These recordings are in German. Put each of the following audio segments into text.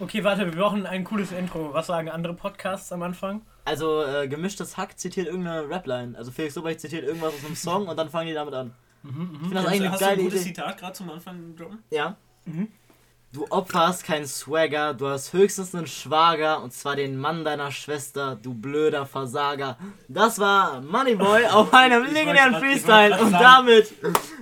Okay, warte, wir brauchen ein cooles Intro. Was sagen andere Podcasts am Anfang? Also, äh, gemischtes Hack zitiert irgendeine Rapline. Also, Felix Lobrecht zitiert irgendwas aus einem Song und dann fangen die damit an. Mhm, Ich finde das Hast, eigentlich eine hast du ein geile gutes Idee. Zitat gerade zum Anfang droppen? Ja. Mhm. Du Opfer hast keinen Swagger, du hast höchstens einen Schwager und zwar den Mann deiner Schwester, du blöder Versager. Das war Moneyboy auf einem legendären grad- Freestyle und damit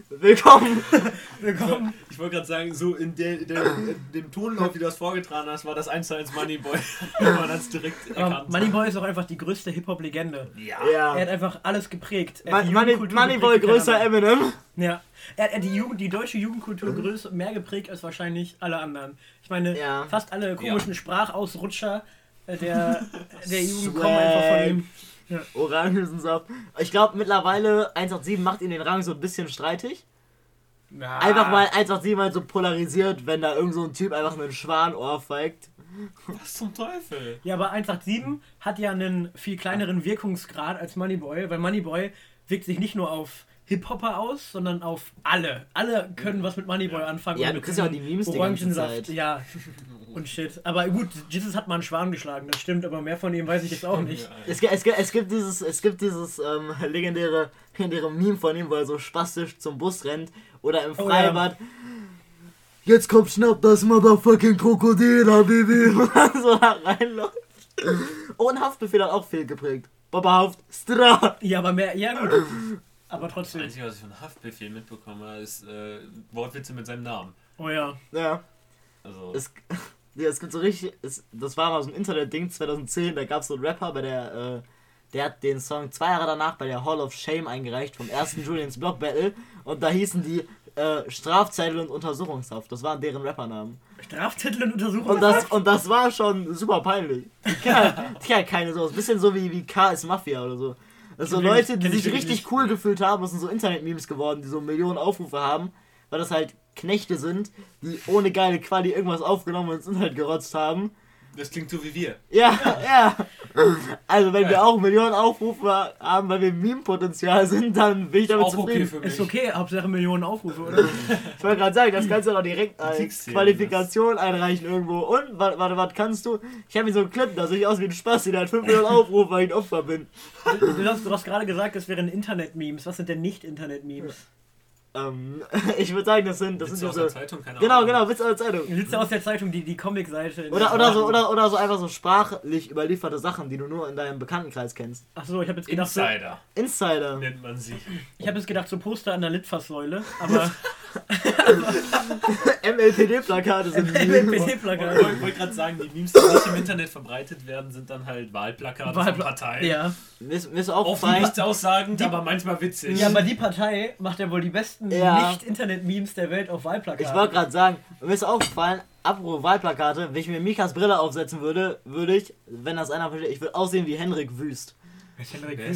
willkommen. Willkommen. Ich wollte gerade sagen, so in, der, der, in dem Tonlauf, wie du das vorgetragen hast, war das 1 zu 1 Moneyboy. Man hat direkt erkannt. Moneyboy ist auch einfach die größte Hip-Hop-Legende. ja. Ja. Er hat einfach alles geprägt. Money, Moneyboy kein größer. Eminem. Ja. Er hat, die, Jugend, die deutsche Jugendkultur größer, mehr geprägt als wahrscheinlich alle anderen. Ich meine, Ja. fast alle komischen Sprachausrutscher äh, der, der Jugend kommen einfach von ihm. Orangensaft. Ich glaube mittlerweile 187 macht ihn den Rang so ein bisschen streitig. Ja. Einfach weil 187 halt so polarisiert, wenn da irgend so ein Typ einfach einen Schwan ohrfeigt. Was zum Teufel? Ja, aber 187 hat ja einen viel kleineren Wirkungsgrad als Moneyboy, weil Moneyboy wirkt sich nicht nur auf Hip-Hopper aus, sondern auf alle. Alle können was mit Moneyboy anfangen. Ja, und du kriegst ja auch die Memes die ganze Orangensaft, Zeit. ja. Und shit. Aber gut, Jesus hat mal einen Schwan geschlagen, das stimmt, aber mehr von ihm weiß ich jetzt auch nicht. Ja, Es, gibt- es, es gibt dieses, es gibt dieses ähm, legendäre, legendäre Meme von ihm, wo er so spastisch zum Bus rennt oder im Oh, Freibad. Jetzt kommt schnapp das Motherfucking Krokodil, Baby. So da reinläuft. Oh, und Haftbefehl hat auch viel geprägt. Baba Haft, Stra. Ja, aber mehr, ja gut. Aber Das trotzdem. Einzige, was ich von Haftbefehl mitbekomme, ist äh, Wortwitze mit seinem Namen. Oh ja. Ja. Also, Es, ja, es gibt so richtig, es, das war mal so ein Internet-Ding 2010, da gab es so einen Rapper, bei der, äh, der hat den Song zwei Jahre danach bei der Hall of Shame eingereicht vom ersten Julians Block Battle und da hießen die äh, Strafzettel und Untersuchungshaft, das waren deren Rappernamen. Strafzettel und Untersuchung. Und das, und das war schon super peinlich. Die kennen die kennen keine sowas, bisschen so wie, wie K ist Mafia oder so. Das sind so Leute, die sich richtig cool gefühlt haben, das sind so Internet-Memes geworden, die so Millionen Aufrufe haben, weil das halt Knechte sind, die ohne geile Quali irgendwas aufgenommen und ins Internet gerotzt haben. Das klingt so wie wir. Ja, ja. Also wenn wir auch Millionen Aufrufe haben, weil wir Meme-Potenzial sind, dann bin ich damit Auch okay zufrieden. für mich. Ist okay, Hauptsache Millionen Aufrufe, oder? Ich wollte gerade sagen, das kannst du doch direkt als ja Qualifikation einreichen irgendwo. Und, warte, warte, was kannst du? Ich habe hier so einen Clip, da sehe ich aus wie ein Spaß, der hat 5 Millionen Aufrufe, weil ich ein Opfer bin. Du hast, du hast gerade gesagt, das wären Internet-Memes. Was sind denn nicht Internet-Memes? Ähm, ich würde sagen, das sind, das Witze sind aus so... der Zeitung, keine Genau, Ahnung. genau, Witz aus der Zeitung. Sitzt aus der Zeitung die, die Comic-Seite. Oder, der oder, so, oder, oder so einfach so sprachlich überlieferte Sachen, die du nur in deinem Bekanntenkreis kennst. Achso, ich habe jetzt gedacht, so, Insider Insider. nennt man sie. ich habe jetzt gedacht, so Poster an der Litfaßsäule, aber MLPD-Plakate sind Ich MLPD-Plakat. wollte wollt gerade sagen, die Memes, die nicht im Internet verbreitet werden, sind dann halt Wahlplakate von Wahlpla- Parteien. Ja. Mir ist, mir ist Oft aufgefallen, nichts aussagend, aber manchmal witzig. ja, aber die Partei macht ja wohl die besten Ja. Nicht-Internet-Memes der Welt auf Wahlplakaten. ich wollte gerade sagen, mir ist aufgefallen, apropos Wahlplakate, wenn ich mir Mikas Brille aufsetzen würde, würde ich, wenn das einer versteht, ich würde aussehen wie Henrik Wüst.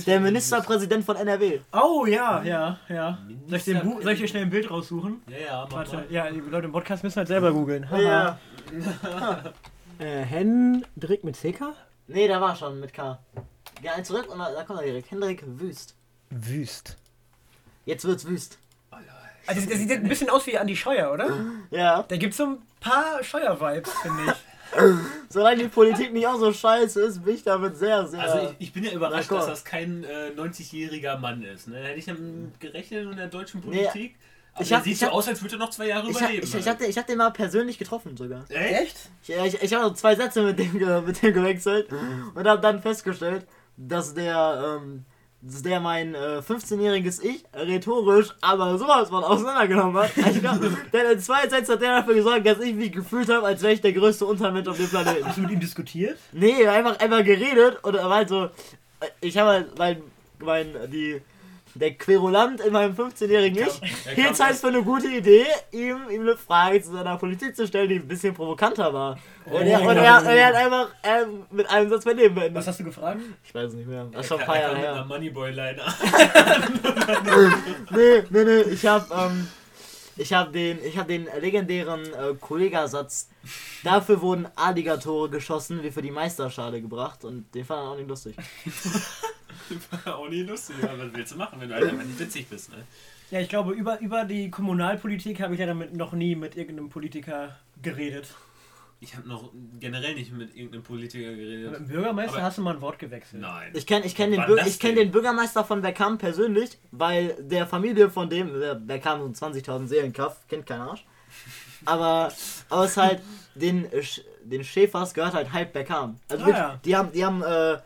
Der Ministerpräsident von NRW. Oh, ja, ja, ja. Soll ich, den Bu soll ich dir schnell ein Bild raussuchen? Ja, ja, mach Warte, mal. ja, die Leute im Podcast müssen halt selber googeln. Haha. Ja. Äh, Hendrik mit CK? Nee, der war schon mit K. Ja, ein zurück und da, da kommt er direkt. Henrik Wüst. Wüst. Jetzt wird's Wüst. Also, der sieht ein bisschen aus wie Andi Scheuer, oder? Ja. Da gibt's so ein paar Scheuer-Vibes, finde ich. Solange die Politik nicht auch so scheiße ist, bin ich damit sehr, sehr. Also ich, ich bin ja überrascht, dass das kein äh, 90-jähriger Mann ist. Ne? Hätte ich damit gerechnet in der deutschen Nee, Politik. Aber ich hab- sieht ich so hab- aus, als würde er noch zwei Jahre ich, überleben. ich, ich, hab, den- ich hab den mal persönlich getroffen sogar. Echt? Ich, ich, ich habe so zwei Sätze mit dem, mit dem gewechselt und habe dann festgestellt, dass der, ähm, der mein äh, 15-jähriges Ich rhetorisch aber sowas von auseinandergenommen hat. Ich glaub, denn in zwei Sätzen hat der dafür gesorgt, dass ich mich gefühlt habe, als wäre ich der größte Untermensch auf dem Planeten. Hast du mit ihm diskutiert? Nee, einfach, einfach geredet und er war halt so, ich habe halt mein, mein, die, der Querulant in meinem 15-jährigen Ich hielt es für eine gute Idee, ihm, ihm eine Frage zu seiner Politik zu stellen, die ein bisschen provokanter war. Und, er, und, er, und er hat einfach ähm, mit einem Satz mein Leben Was beendet. hast du gefragt? Ich weiß es nicht mehr. Das ist schon ein paar Jahre mit her. Moneyboy-Line Nee, nee, nee, ich hab, ähm, ich hab den, ich hab den legendären äh, Kollegasatz. Dafür wurden Alligatoren geschossen, wie für die Meisterschale gebracht und den fand er auch nicht lustig. Auch nie lustig, aber was willst du machen, wenn du halt einfach nicht witzig bist, ne? Ja, ich glaube, über, über die Kommunalpolitik habe ich ja damit noch nie mit irgendeinem Politiker geredet. Ich habe noch generell nicht mit irgendeinem Politiker Mit geredet. dem Bürgermeister Aber- hast du mal ein Wort gewechselt. Nein. Ich kenne ich kenn den, Bür ich kenn den Bürgermeister von Bergkamp persönlich, weil der Familie von dem, der Bergkamp so 20.000 Seelenkraft, kennt kein Arsch. Aber aus halt den, Sch- den Schäfers gehört halt halb Bergkamp. Also Ah, wirklich, ja. die haben, die haben äh,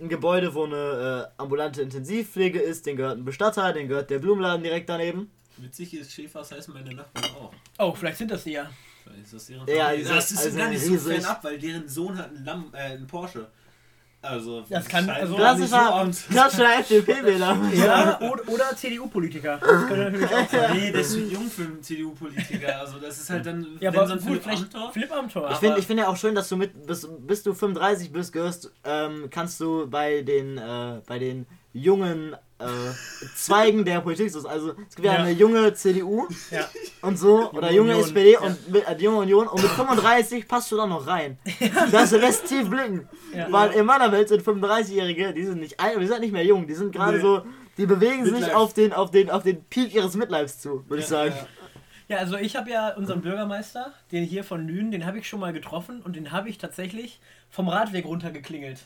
ein Gebäude, wo eine äh, ambulante Intensivpflege ist, den gehört ein Bestatter, den gehört der Blumenladen direkt daneben. Witzig ist, Schäfers heißen meine Nachbarn auch. Oh, vielleicht sind das die ja. Vielleicht ist das deren Ja, Familie. das ist also gar nicht so riesig. fernab, weil deren Sohn hat einen, Lam äh, einen Porsche. Also, Das kann- also- so Klassischer, klassischer FDP-Wähler. Ja, oder, oder CDU-Politiker. Das könnte natürlich auch sein. Nee, der ist zu jung für einen CDU-Politiker. Also, das ist halt dann. Ja, wenn aber so ein gut, Philipp Amthor- Philipp Amthor. Ich finde ich find ja auch schön, dass du mit bis, bis du 35 bist, gehörst, ähm, kannst du bei den äh, bei den jungen äh, Zweigen der Politik, so- also es gibt ja, Ja. eine junge CDU Ja. und so oder junge Union, SPD ja. und mit, äh, die junge Union und mit 35 passt du da noch rein. Das lässt tief blicken, weil in meiner Welt sind 35-Jährige, die sind nicht alt, die sind nicht mehr jung, die sind gerade Nee. so, die bewegen sich Midlife. auf den auf den auf den Peak ihres Midlives zu, würde ich sagen. Ja, also ich habe ja unseren Bürgermeister, den hier von Lünen, den habe ich schon mal getroffen und den habe ich tatsächlich vom Radweg runtergeklingelt.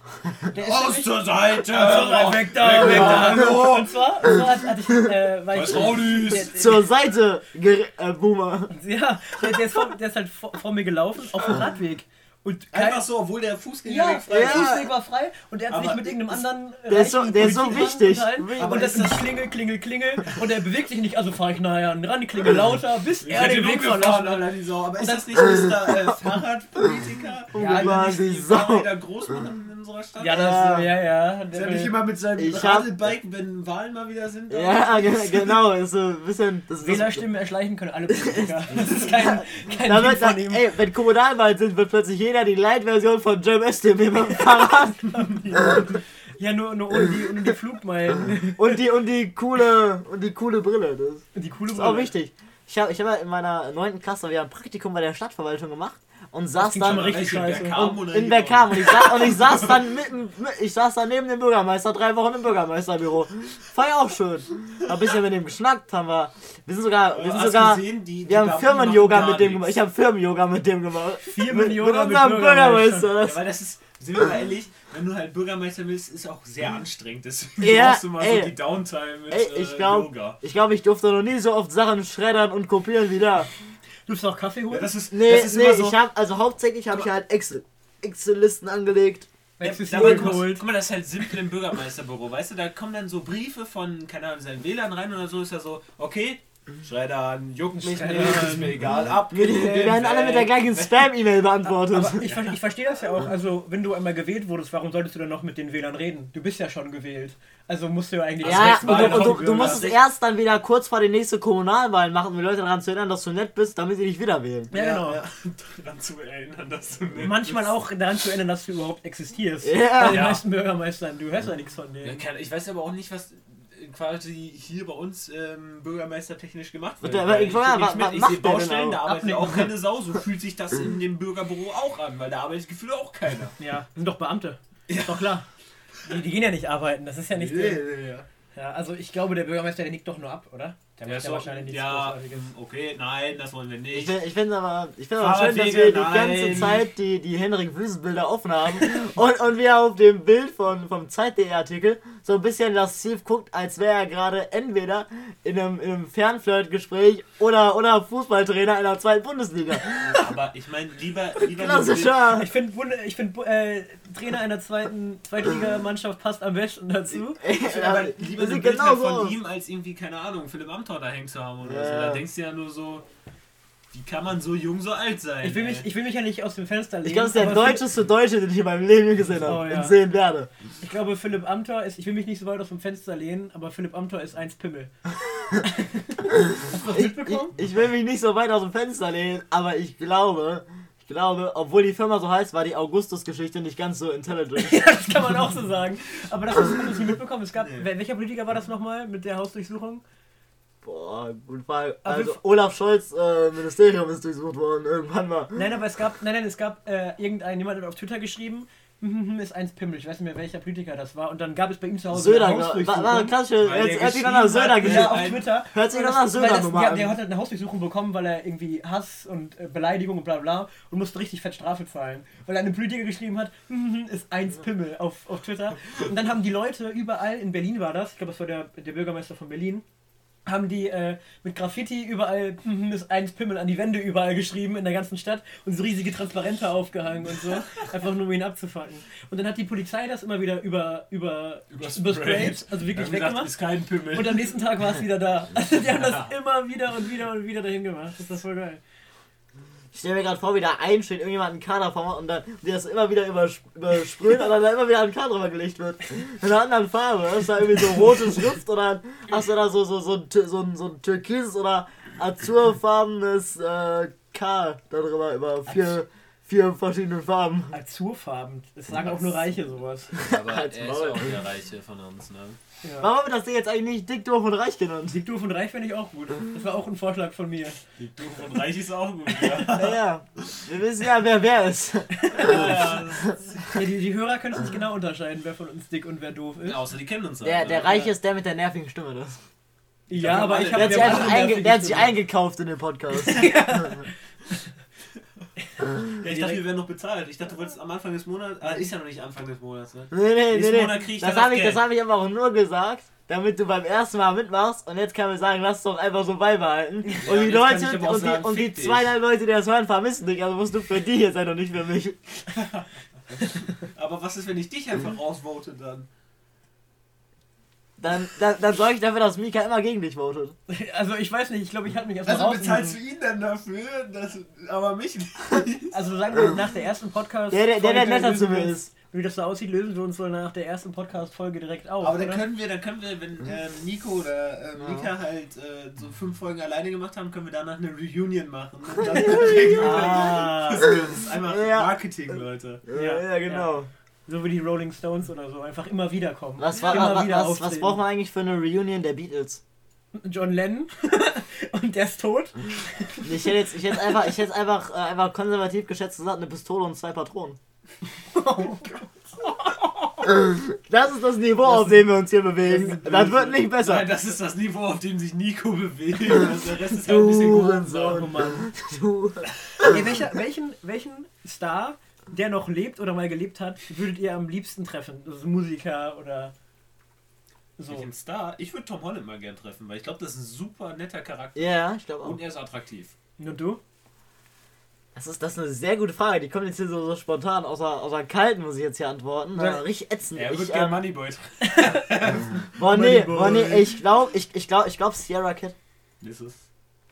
Der ist Aus zur Seite! Also, weg da, weg da. Hallo! Und zwar, und zwar hat- hatte ich, äh, weil ich, der, der, Zur Seite, Ger äh, Boomer. ja, der, der, ist vor, der ist halt vor, vor mir gelaufen auf dem Radweg. Und kein, Einfach so, obwohl der ja, Fußgängerweg der frei ist. Fußweg war frei und er hat sich mit irgendeinem anderen der ist so- der ist so wichtig. Aber Und das ist das- Klingel, Klingel, Klingel und er bewegt sich nicht, also fahre ich nachher ran, klingel lauter, bis Ich er hätte den Weg verlassen hat. Aber ist Und das nicht Mr. Äh, Fahrradpolitiker? Nicht die die Sau. Groß machen unserer Stadt? Ja, das, Ja. ja, ja. Ist er nicht immer mit seinem hab- Radelbike, wenn Wahlen mal wieder sind? Ja, ge- genau, ist so ein bisschen. Das, das, Wählerstimmen erschleichen können alle Politiker. Das ist kein, kein da wird, ey, wenn Kommunalwahlen sind, wird plötzlich jeder die Light-Version von Jam STB mit dem Fahrrad Ja, nur, nur ohne, die, ohne die Flugmeilen. und die und die coole und die coole Brille. Das Die coole ist auch Brille. wichtig. Ich habe ich hab ja in meiner 9. Klasse wir haben ein Praktikum bei der Stadtverwaltung gemacht und saß dann richtig und in hier Bergkamp und ich, saß, und ich saß dann mitten, mit- ich saß dann neben dem Bürgermeister drei Wochen im Bürgermeisterbüro. War ja auch schön. Hab ein bisschen mit dem geschnackt, haben wir. Wir sind sogar, wir sind sogar, gesehen, die- die wir haben Firmen-Yoga mit dem gemacht. Ich habe Firmen-Yoga mit dem gemacht. Firmen-Yoga mit mit unserem Bürgermeister. Bürgermeister. Ja, weil das ist, sind wir mal ehrlich, wenn du halt Bürgermeister willst, ist auch sehr anstrengend. Deswegen Ja, brauchst du mal ey. so die Downtime mit ey, ich äh, glaube, Yoga. ich, glaub, ich durfte noch nie so oft Sachen schreddern und kopieren wie da. Du musst auch Kaffee holen? Ja, das ist, Nee, das ist nee, immer so. ich habe also hauptsächlich habe ich halt Excel Excel-Listen angelegt. Ja, mal, geholt. guck mal, das ist halt simpel im Bürgermeisterbüro, weißt du, da kommen dann so Briefe von, keine Ahnung, seinen Wählern rein oder so, ist ja so, okay, Schreddern, juckt mich Schreddern. nicht, ist mir egal, Wir, abgelehnt. wir werden alle mit der gleichen Spam-E-Mail beantwortet. Aber ich, ich verstehe das ja auch. Also, wenn du einmal gewählt wurdest, warum solltest du dann noch mit den Wählern reden? Du bist ja schon gewählt. Also musst du ja eigentlich. Ja, und Mal du, und du, du musst es erst dann wieder kurz vor den nächsten Kommunalwahlen machen, um die Leute daran zu erinnern, dass du nett bist, damit sie dich wieder wählen. Ja, genau. Daran zu erinnern, dass du nett Manchmal bist. auch daran zu erinnern, dass du überhaupt existierst. Ja. Bei den Ja. meisten Bürgermeistern, du hörst ja nichts von denen. ich weiß aber auch nicht, was quasi hier bei uns ähm, bürgermeistertechnisch gemacht wird. Aber ich nicht was mit. ich sehe Baustellen, da auch? arbeitet Abnehmen. auch keine Sau. So fühlt sich das in dem Bürgerbüro auch an, weil da arbeitet gefühlt auch keiner. Ja, sind doch Beamte. Ist doch klar. Die, die gehen ja nicht arbeiten, das ist ja nicht. der- nee, ja. Ja, also ich glaube, der Bürgermeister, der nickt doch nur ab, oder? Der Ja, so, wahrscheinlich ja, Großartiges. okay, nein, das wollen wir Ich nicht. finde ich find aber, ich find aber schön, dass wir die nein. ganze Zeit die, die Henrik Wüstenbilder offen haben und, und wir auf dem Bild von, vom Zeit.de-Artikel so ein bisschen lasziv guckt, als wäre er gerade entweder in einem, in einem Fernflirt-Gespräch oder, oder Fußballtrainer in der zweiten Bundesliga. Aber ich meine, lieber, lieber Klassischer! Ich finde, ich find, äh, Trainer einer zweiten Zweitligamannschaft passt am besten dazu. Bild- aber lieber eine sieht Bild genauso von aus. ihm als irgendwie, keine Ahnung, Philipp Amthor da hängen zu haben oder Ja. so. Da denkst du ja nur so, wie kann man so jung, so alt sein? Ich will, mich, ich will mich ja nicht aus dem Fenster lehnen. Ich glaube, das ist der deutscheste Deutsche, den ich in meinem Leben gesehen habe Oh, ja. und sehen werde. Philipp- Ich glaube, Philipp Amthor ist, ich will mich nicht so weit aus dem Fenster lehnen, aber Philipp Amthor ist eins Pimmel. Hast du das Ich, ich, mitbekommen? ich will mich nicht so weit aus dem Fenster lehnen, aber ich glaube, ich glaube, obwohl die Firma so heißt, war die Augustus-Geschichte nicht ganz so intelligent. Ja, das kann man auch so sagen. Aber das hast du nicht mitbekommen. Es gab, wer- welcher Politiker war das nochmal mit der Hausdurchsuchung? Boah, gute Frage. Also Olaf Scholz äh, Ministerium ist durchsucht worden, irgendwann mal. Nein, aber es gab, nein, nein, es gab äh, irgendein, jemand hat auf Twitter geschrieben, hm, ist eins Pimmel. Ich weiß nicht mehr, welcher Politiker das war. Und dann gab es bei ihm zu Hause Söder, eine war, war der hört sich nach geschrieben Söder hat, Geschichte Ja, auf Twitter. Hört sich nach das- Söder-Nummer ja, an. Der hat halt eine Hausdurchsuchung bekommen, weil er irgendwie Hass und äh, Beleidigung und bla bla und musste richtig fett Strafe zahlen. Weil er eine Politiker geschrieben hat, "Mhm, ist eins Pimmel auf, auf Twitter. Und dann haben die Leute überall, in Berlin war das, ich glaube, das war der, der Bürgermeister von Berlin, haben die äh, mit Graffiti überall "Mhm, ist eins Pimmel an die Wände überall geschrieben in der ganzen Stadt und so riesige Transparente aufgehangen und so. einfach nur um ihn abzufacken. Und dann hat die Polizei das immer wieder über, über, übersprayt, also wirklich Wir haben gedacht, weggemacht. ist kein Pimmel. Und am nächsten Tag war es wieder da. Also die haben das immer wieder und wieder und wieder dahin gemacht. Das ist voll geil. Ich stelle mir gerade vor, wie da einsteht, irgendjemand einen Kader vormacht und dann die das immer wieder übers- übersprüht und dann da immer wieder ein Kader drüber gelegt wird. In einer anderen Farbe. Das ist da irgendwie so rote Schrift oder hast du da so, so, so, so, ein, so ein türkises oder azurfarbenes äh, K darüber über vier, vier verschiedene Farben. Azurfarben. Das sagen auch nur Reiche sowas. Aber er ist ja auch der Reiche von uns, ne? Ja. Warum wird das Ding jetzt eigentlich nicht dick, doof und reich genannt? Dick, doof und reich finde ich auch gut. Das war auch ein Vorschlag von mir. Die Doof und Reich ist auch gut, ja. Naja, wir wissen ja, wer wer ist. ja, Ja, die, die Hörer können es nicht genau unterscheiden, wer von uns dick und wer doof ist. Außer die kennen uns Der, halt, der ne? Reiche ist der mit der nervigen Stimme. Das. Ja, aber ich Der habe hat, sich einfach einge der hat sich eingekauft in den Podcast. Ja, ich dachte, wir werden noch bezahlt. Ich dachte, du wolltest am Anfang des Monats. Ah, ist ja noch nicht Anfang des Monats, ne? Nee, nee, nee, Nächsten nee. Monat krieg ich Das habe ich, das hab ich aber auch nur gesagt, damit du beim ersten Mal mitmachst und jetzt kann man sagen, lass es doch einfach so beibehalten. und die Leute und die, sagen, und die fick dich. zwei drei Leute, die das hören, vermissen dich. Also musst du für die jetzt sein und nicht für mich. Aber was ist, wenn ich dich einfach rausvote dann? Dann, dann, dann sorge ich dafür, dass Mika immer gegen dich votet. Also ich weiß nicht, ich glaube, ich hatte mich erstmal Also bezahlst du ihn dann dafür, dass, aber mich nicht? Also sagen wir nach der ersten Podcast. Der, der, der, der Folge netter zu lösen mir ist. Wie das so aussieht, lösen wir uns wohl nach der ersten Podcast-Folge direkt auf. Aber dann oder? können wir, dann können wir, wenn ähm, Nico oder ähm, Mika halt äh, so fünf Folgen alleine gemacht haben, können wir danach eine Reunion machen. Und dann Ah, das ist einfach Ja. Marketing, Leute. Ja, ja, genau. So wie die Rolling Stones oder so, einfach immer wieder kommen. Was, war, immer was, wieder was, was braucht man eigentlich für eine Reunion der Beatles? John Lennon und der ist tot. Ich hätte jetzt, ich hätte einfach, ich hätte einfach, äh, einfach konservativ geschätzt gesagt, eine Pistole und zwei Patronen. Das ist das Niveau, auf dem wir uns hier bewegen. Das, wird nicht besser. Nein, das ist das Niveau, auf dem sich Nico bewegt. Also der Rest ist halt ein bisschen Hurensohn. Oh Mann. Du. Ey, welcher, welchen, welchen Star, der noch lebt oder mal gelebt hat, würdet ihr am liebsten treffen? Also Musiker oder so. Welchen Star? Ich würde Tom Holland mal gern treffen, weil ich glaube, das ist ein super netter Charakter. Ja, ich glaube auch. Und er ist attraktiv. Und du? Das ist, das ist eine sehr gute Frage. Die kommt jetzt hier so, so spontan aus der Kalten, muss ich jetzt hier antworten. Ja. Ja. Richtig ätzend. Er ich, wird gern ähm, Moneyboy treffen. boah, nee, Moneyboy. boah, nee, ich glaube, ich, ich glaube, ich glaube Sierra Kid. Das ist.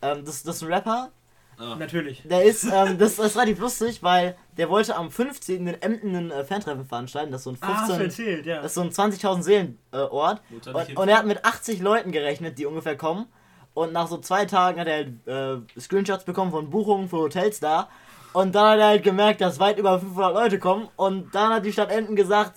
Ähm, das, das ist ein Rapper. Ah. Natürlich. Der ist, ähm, das, das ist relativ lustig, weil der wollte am 15. in Emden ein äh, Fantreffen veranstalten. Das ist so ein Ah, hast du 15, erzählt, ja. das ist so ein 20.000 Seelen äh, Ort. Und, und er hat mit 80 Leuten gerechnet, die ungefähr kommen. Und nach so zwei Tagen hat er halt, äh, Screenshots bekommen von Buchungen für Hotels da. Und dann hat er halt gemerkt, dass weit über 500 Leute kommen. Und dann hat die Stadt Emden gesagt,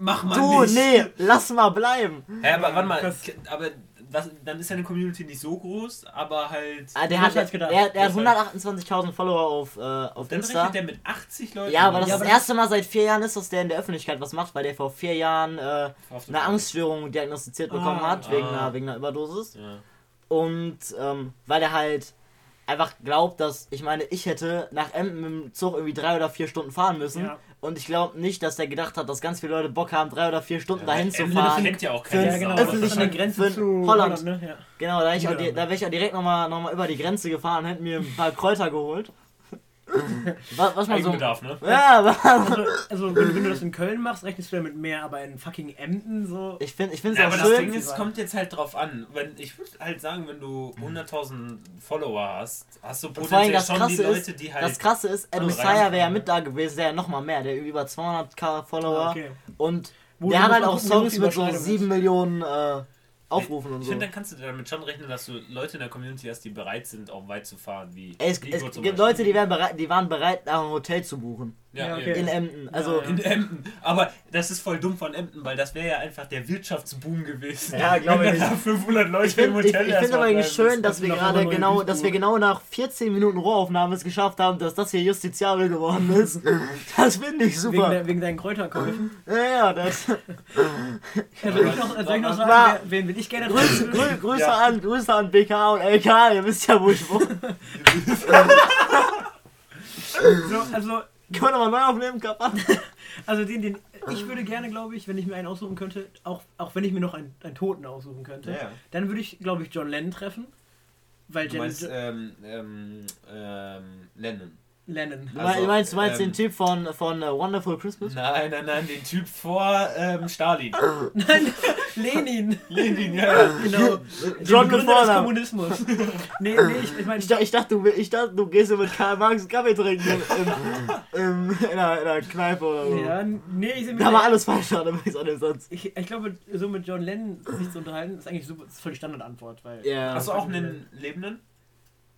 Mach mal du, nicht. nee, lass mal bleiben. Hä, aber warte mal, aber was, dann ist seine Community nicht so groß, aber halt. Ah, der, hat, als gedacht. der, der hat Größer. 128.000 Follower auf, äh, auf Dann Insta. rechnet der mit 80 Leuten. Ja, aber das Ja, ist aber das erste Mal seit vier Jahren ist, dass der in der Öffentlichkeit was macht, weil der vor vier Jahren äh, eine Angststörung diagnostiziert bekommen Ah, hat, wegen, ah. einer, wegen einer Überdosis. Ja. Und ähm, weil er halt einfach glaubt, dass, ich meine, ich hätte nach Emden mit dem Zug irgendwie drei oder vier Stunden fahren müssen. Ja. Und ich glaube nicht, dass der gedacht hat, dass ganz viele Leute Bock haben, drei oder vier Stunden Ja, dahin zu das fahren. kennt ja auch Für keiner. ja, genau. Das öffentliche- Grenze für zu Holland. ne? ja. Genau, da, wäre ich da wäre ich auch direkt nochmal noch mal über die Grenze gefahren und hätte mir ein paar Kräuter geholt. Was, was man so. Eigenbedarf, ne? Ja, aber Also, also wenn, wenn du das in Köln machst, rechnest du damit mehr, aber in fucking Emden so. ich finde ich es Ja, auch aber das schön. Ding ist, kommt jetzt halt drauf an. Wenn, ich würde halt sagen, wenn du 100.000 Follower hast, hast du Und vor allem potenziell das schon die Krasse Leute, ist, die halt. das Krasse ist, Ed Messiah wäre ja mit da gewesen, der ja nochmal mehr, der über 200k Follower Ah, okay. und Wo- der hat halt auch Songs die mit so Überschneidung 7 ist. Millionen äh, Aufrufen und ich so. finde, dann kannst du damit schon rechnen, dass du Leute in der Community hast, die bereit sind, auch weit zu fahren. Wie es, Nico es gibt. Leute, die, bereit, die waren bereit, nach einem Hotel zu buchen. Ja, okay. in Emden. Also, Ja, In Emden. Aber das ist voll dumm von Emden, weil das wäre ja einfach der Wirtschaftsboom gewesen. Ja, glaub Wenn ich. da 500 Leute ich finde im ich, Hotel ich find erstmal aber eigentlich schön, dass wir gerade genau, dass wir genau nach 14 Minuten Rohaufnahme es geschafft haben, dass das hier justiziabel geworden ist. Das finde ich Wegen, super. der, wegen deinen Kräuterkäufen. Ja, ja, das. Ja, soll ich noch, soll ich noch sagen, War- wen will ich gerne Grüße? Grü Grüße, Ja. an, Grüße an BK und LK, ihr wisst ja, wo ich wohne. So, also, Können wir mal neu aufnehmen, Kappa? also den, den, ich würde gerne, glaube ich, wenn ich mir einen aussuchen könnte, auch, auch wenn ich mir noch einen, einen Toten aussuchen könnte, Ja. dann würde ich, glaube ich, John Lennon treffen. Weil Du Jan- meinst, ähm, ähm, ähm, Lennon. Lennon. Du Also, meinst, du meinst ähm, den Typ von, von uh, Wonderful Christmas? Nein, nein, nein, den Typ vor ähm, Stalin. Nein, Lenin. Lenin, ja. Genau. John Der mit Begründer des. Kommunismus. nee, nee, ich, ich meine, Ich, ich, dachte, du, ich dachte, du gehst mit Karl Marx Kaffee trinken im, im, in, einer, in einer Kneipe oder so. ja, nee, ich sehe Da war alles falsch dran, übrigens an dem Satz. ich, ich glaube, so mit John Lennon sich zu unterhalten, ist eigentlich super, ist voll die Standardantwort. Weil Ja. Hast du auch einen Lebenden?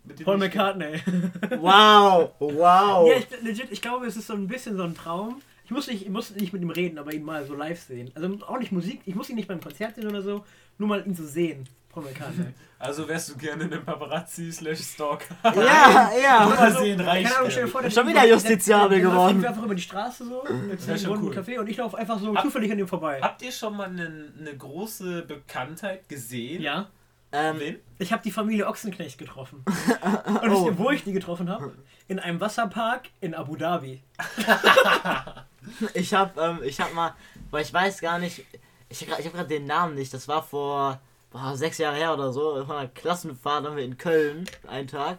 Mit dem Paul ich- McCartney. Wow, wow. Ja, ich, legit, ich glaube, es ist so ein bisschen so ein Traum. Ich muss, nicht, ich muss nicht mit ihm reden, aber ihn mal so live sehen. Also auch nicht Musik, ich muss ihn nicht beim Konzert sehen oder so, nur mal ihn zu sehen. Paul McCartney. Also wärst du gerne ein Paparazzi slash Stalker. ja, ja. Mal sehen, reicht keine Ahnung, ja. stell dir vor, Schon der- wieder der- justiziabel geworden. irgendwie einfach über die Straße so, jetzt in schon einem cool. Café und ich laufe einfach so Hab- zufällig an ihm vorbei. Habt ihr schon mal eine, eine große Bekanntheit gesehen? Ja. Ähm, Wen? Ich habe die Familie Ochsenknecht getroffen. Und Oh. ihr, wo ich die getroffen habe? In einem Wasserpark in Abu Dhabi. ich hab, ähm, ich hab mal, weil ich weiß gar nicht, ich, hab grad- ich habe gerade den Namen nicht, das war vor boah, sechs Jahre her oder so, von einer Klassenfahrt haben wir in Köln, einen Tag.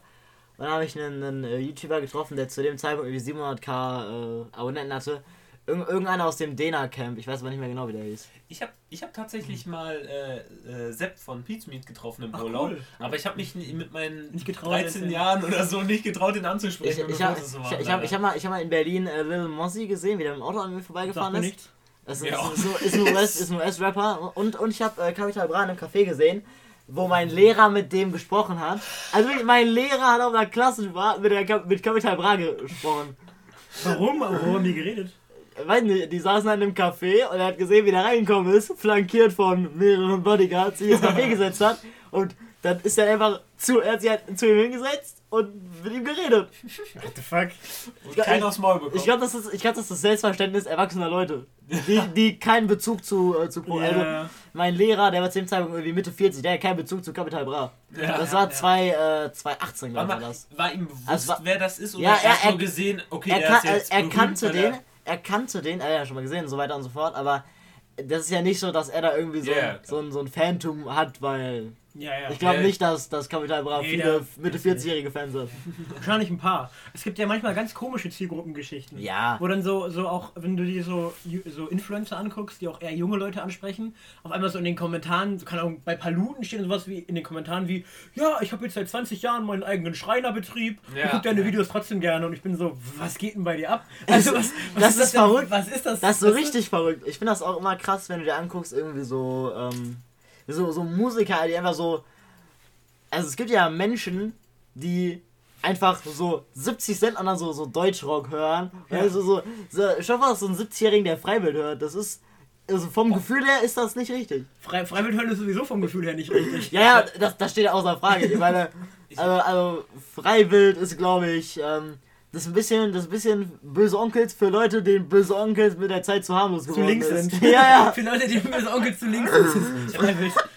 Und dann habe ich einen, einen äh, YouTuber getroffen, der zu dem Zeitpunkt irgendwie 700k äh, Abonnenten hatte. Irgend, irgendeiner aus dem Dena-Camp, ich weiß aber nicht mehr genau, wie der hieß. Ich habe ich hab tatsächlich mal äh, äh, Sepp von Meat getroffen im Ach, Urlaub. cool. Aber ich habe mich mit meinen Nicht getraut, 13 erzählen. Jahren oder so nicht getraut, ihn Ich, anzusprechen. ich und habe ich, ich hab, ich hab mal, ich hab mal in Berlin äh, Lil Mossi gesehen, wie der im Auto an mir vorbeigefahren ist. Das ist, Ja. ist, ein US, ein US-Rapper und, und ich habe äh, Capital Bra in einem Café gesehen, wo mein Lehrer mit dem gesprochen hat. Also mein Lehrer hat auf einer Klassenfahrt mit, der, mit Capital Bra gesprochen. Warum? Warum haben die geredet? Ich weiß nicht, die saßen an einem Café und er hat gesehen, wie der reingekommen ist, flankiert von mehreren Bodyguards, sich ins Café gesetzt hat und dann ist er einfach zu, er hat sich halt zu ihm hingesetzt und mit ihm geredet. What the fuck? Und keiner aufs Maul bekommen. Ich glaube, das, ist- ich glaub, das ist das Selbstverständnis erwachsener Leute, die, die keinen Bezug zu, äh, zu Pro. Also, Ja. mein Lehrer, der war zu dem Zeitpunkt irgendwie Mitte 40, der hat keinen Bezug zu Capital Bra. Ja. das war ja. zwei, äh, 2018, War, glaube ich, war das. war ihm bewusst, Also war- wer das ist? Oder Ja, er hat er- nur gesehen, okay, Er, er, kan ist jetzt er, berühmt, kannte den, er- kannte den, er hat ja schon mal gesehen und so weiter und so fort, aber das ist ja nicht so, dass er da irgendwie so, ja, so, ein, so ein Phantom hat, weil Ja, ja. ich glaube nicht, dass, dass Capital Bra Nee, viele Mitte 40-jährige Fans hat. Wahrscheinlich ein paar. Es gibt ja manchmal ganz komische Zielgruppengeschichten. Ja. Wo dann so, so auch, wenn du dir so, so Influencer anguckst, die auch eher junge Leute ansprechen, auf einmal so in den Kommentaren, so keine Ahnung, bei Paluten stehen sowas wie in den Kommentaren wie, ja, ich habe jetzt seit 20 Jahren meinen eigenen Schreinerbetrieb, Ja. ich gucke deine Videos trotzdem gerne und ich bin so, was geht denn bei dir ab? Also was, was das ist denn? verrückt. Was ist das? Das ist so Was richtig verrückt. Ich finde das auch immer krass, wenn du dir anguckst, irgendwie so, ähm, so, so Musiker, die einfach so. Also es gibt ja Menschen, die einfach so 70 Cent an so, so Deutschrock hören. Ja. Also so, so, schau mal, so ein 70-Jährigen, der Freiwild hört. Das ist. Also vom Gefühl her ist das nicht richtig. Frei, Freiwild hören ist sowieso vom Gefühl her nicht richtig. Ja, ja, das, das steht ja außer Frage. Ich meine, also, also Freiwild ist, glaube ich, ähm, das ist ein bisschen, das ist ein bisschen böse Onkels für Leute, denen böse Onkels mit der Zeit zu harmlos Zu geworden links ist. sind. Ja, ja. Für Leute, die böse Onkel zu links sind.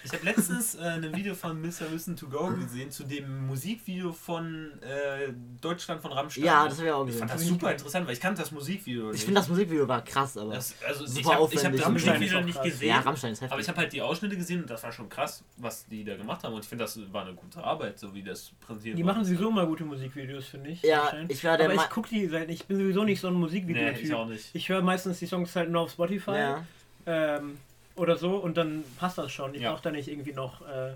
Ich habe letztens äh, ein Video von Mr. Listen to Go gesehen zu dem Musikvideo von äh, Deutschland von Rammstein. Ja, das habe ich auch Ich gesehen. fand das super interessant, weil ich kannte das Musikvideo nicht. Ich finde das Musikvideo war krass, aber. das, also ich super habe hab aufwendig. das Rammstein Musikvideo ist auch nicht krass. gesehen. ja, Rammstein ist heftig. Aber ich habe halt die Ausschnitte gesehen und das war schon krass, was die da gemacht haben. Und ich finde, das war eine gute Arbeit, so wie das präsentiert Die wurde. machen sowieso mal gute Musikvideos, finde ich. Ja, ich war der Aber ich gucke die selten. Ich bin sowieso nicht so ein Nee, Musikvideo-Typ. ich auch nicht. ich höre meistens die Songs halt nur auf Spotify ja. ähm, oder so und dann passt das schon. Ich Ja. brauche da nicht irgendwie noch äh,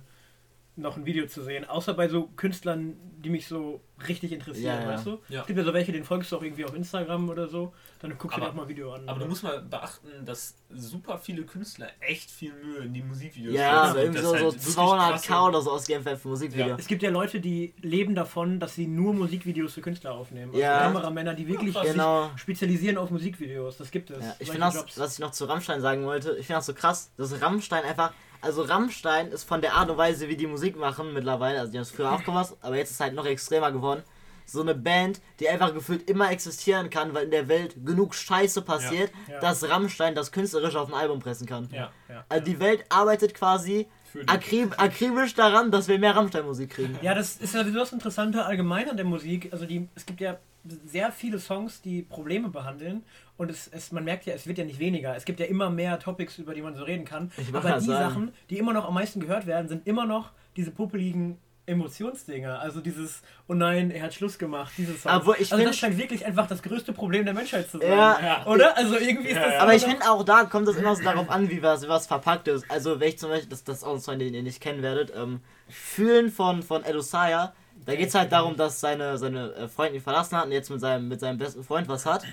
noch ein Video zu sehen, außer bei so Künstlern, die mich so richtig interessieren, Ja, ja. weißt du? Ja. Es gibt ja so welche, den folgst du auch irgendwie auf Instagram oder so, dann guckst du dir Aber- auch mal ein Video an. Aber oder? du musst mal beachten, dass super viele Künstler echt viel Mühe in die Musikvideos Ja, setzen aber und irgendwie so, halt so wirklich 200k krasse- oder so ausgeben für ein Musikvideo. es gibt ja Leute, die leben davon, dass sie nur Musikvideos für Künstler aufnehmen. Also Ja. Kameramänner, die wirklich Ja, sich Genau. spezialisieren auf Musikvideos. Das gibt es. Ja, ich finde das, was ich noch zu Rammstein sagen wollte, ich finde das so krass, dass Rammstein einfach, also Rammstein ist von der Art und Weise, wie die Musik machen mittlerweile, also die haben es früher auch gemacht, aber jetzt ist es halt noch extremer geworden, so eine Band, die einfach gefühlt immer existieren kann, weil in der Welt genug Scheiße passiert, Ja, ja. dass Rammstein das künstlerisch auf ein Album pressen kann. ja, ja. Also die Welt arbeitet quasi akrib akribisch daran, dass wir mehr Rammstein-Musik kriegen. Ja, das ist ja das Interessante allgemein an der Musik. Also die, es gibt ja sehr viele Songs, die Probleme behandeln und es, es, man merkt ja, es wird ja nicht weniger. Es gibt ja immer mehr Topics, über die man so reden kann. Aber die sagen. Sachen, die immer noch am meisten gehört werden, sind immer noch diese puppeligen Emotionsdinger. Also dieses, oh nein, er hat Schluss gemacht, dieses Song. Aber ich also das scheint wirklich einfach das größte Problem der Menschheit zu sein. Ja. Oder? Also irgendwie ist Ja, das. ja. Aber ich finde auch da kommt es immer so darauf an, wie was, wie was verpackt ist. Also, wenn ich zum Beispiel, das, das ist auch ein Song, den ihr nicht kennen werdet, ähm, Fühlen von, von Edo Saya, da geht es halt darum, dass seine, seine äh, Freundin ihn verlassen hat und jetzt mit seinem, mit seinem besten Freund was hat.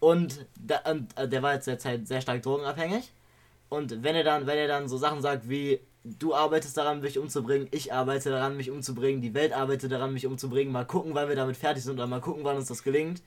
Und, da, und äh, der war jetzt derzeit sehr stark drogenabhängig. Und wenn er dann, wenn er dann so Sachen sagt wie, du arbeitest daran, mich umzubringen, ich arbeite daran, mich umzubringen, die Welt arbeitet daran, mich umzubringen, mal gucken, wann wir damit fertig sind oder mal gucken, wann uns das gelingt,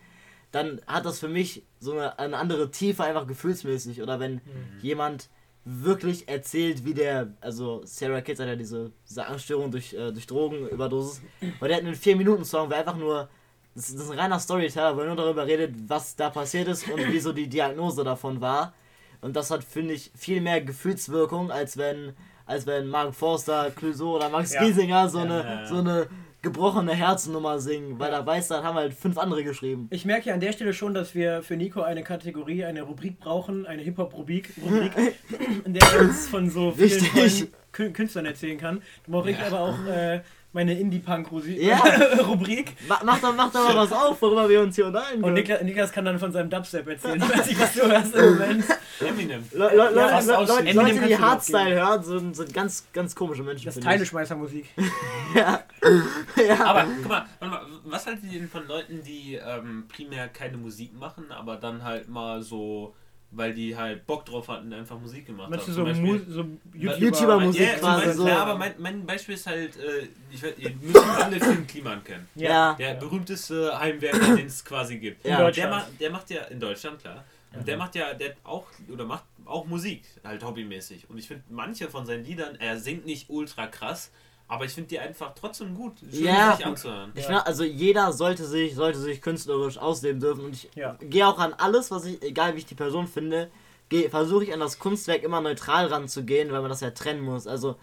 dann hat das für mich so eine, eine andere Tiefe einfach gefühlsmäßig. Oder wenn jemand wirklich erzählt, wie der, also Sarah Kids hat ja diese, diese Angststörung durch, äh, durch Drogenüberdosis, weil der hat einen 4-Minuten-Song, der einfach nur, das, das ist ein reiner Storyteller, wo er nur darüber redet, was da passiert ist und wie so die Diagnose davon war. Und das hat, finde ich, viel mehr Gefühlswirkung, als wenn, als wenn Mark Forster, Clouseau oder Max Ja. Giesinger so, eine, ja, ja. so eine gebrochene Herzennummer singen, weil Ja. er weiß, dann haben halt fünf andere geschrieben. Ich merke ja an der Stelle schon, dass wir für Nico eine Kategorie, eine Rubrik brauchen, eine Hip-Hop-Rubrik, Rubrik, in der er uns von so vielen Künstlern erzählen kann. Da brauche ich Ja. aber auch äh, meine Indie-Punk-Rubrik. Ja. Rubrik. Ma- Mach doch, mach doch mal was auf, worüber wir uns hier unterhalten Und. Niklas, Niklas kann dann von seinem Dubstep erzählen. Ich weiß nicht, was du hörst im Moment. Eminem. Le Le Le Ja, Le aus- Leute, Eminem die Hardstyle hören, sind, sind ganz, ganz komische Menschen. Das ist finde ich. Teileschmeißermusik. Ja. ja. Aber guck mal, warte mal, was haltet ihr denn von Leuten, die ähm, primär keine Musik machen, aber dann halt mal so, weil die halt Bock drauf hatten, einfach Musik gemacht Meinst du haben? so, Zum Mu Beispiel- so YouTuber-Musik Ja, quasi so. Ja, aber mein, mein Beispiel ist halt, äh, ich, weiß- ihr müsst alle Film Kliman kennen. Ja. Der berühmteste Heimwerker, den es quasi gibt. Ja. In Der, Deutschland. macht, der macht ja in Deutschland, klar. Und der macht ja, der auch, oder macht auch Musik, halt hobbymäßig. Und ich finde manche von seinen Liedern, er singt nicht ultra krass, aber ich finde die einfach trotzdem gut, schön Ja. sich anzuhören. Ich finde, also jeder sollte sich, sollte sich künstlerisch ausleben dürfen und ich Ja. gehe auch an alles, was ich, egal wie ich die Person finde, versuche ich an das Kunstwerk immer neutral ranzugehen, weil man das ja trennen muss. Also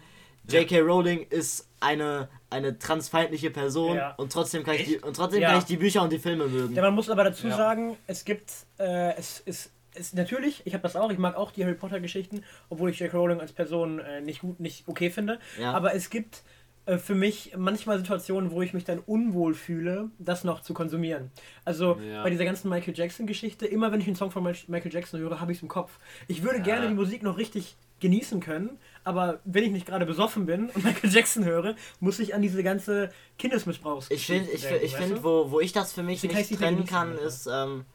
J.K. Rowling ist eine, eine transfeindliche Person Ja. und trotzdem kann ich die, und trotzdem Ja. kann ich die Bücher und die Filme mögen. Ja, man muss aber dazu Ja. sagen, es gibt, äh, es ist, es, natürlich, ich habe das auch, ich mag auch die Harry Potter Geschichten, obwohl ich J.K. Rowling als Person äh, nicht gut, nicht okay finde. Ja. Aber es gibt äh, für mich manchmal Situationen, wo ich mich dann unwohl fühle, das noch zu konsumieren. Also Ja. bei dieser ganzen Michael Jackson-Geschichte, immer wenn ich einen Song von Mich- Michael Jackson höre, habe ich es im Kopf. Ich würde Ja. gerne die Musik noch richtig genießen können, aber wenn ich nicht gerade besoffen bin und Michael Jackson höre, muss ich an diese ganze Kindesmissbrauchs. Ich finde, ich, denken, ich find, wo, wo ich das für mich nicht trennen kann, ist, ähm,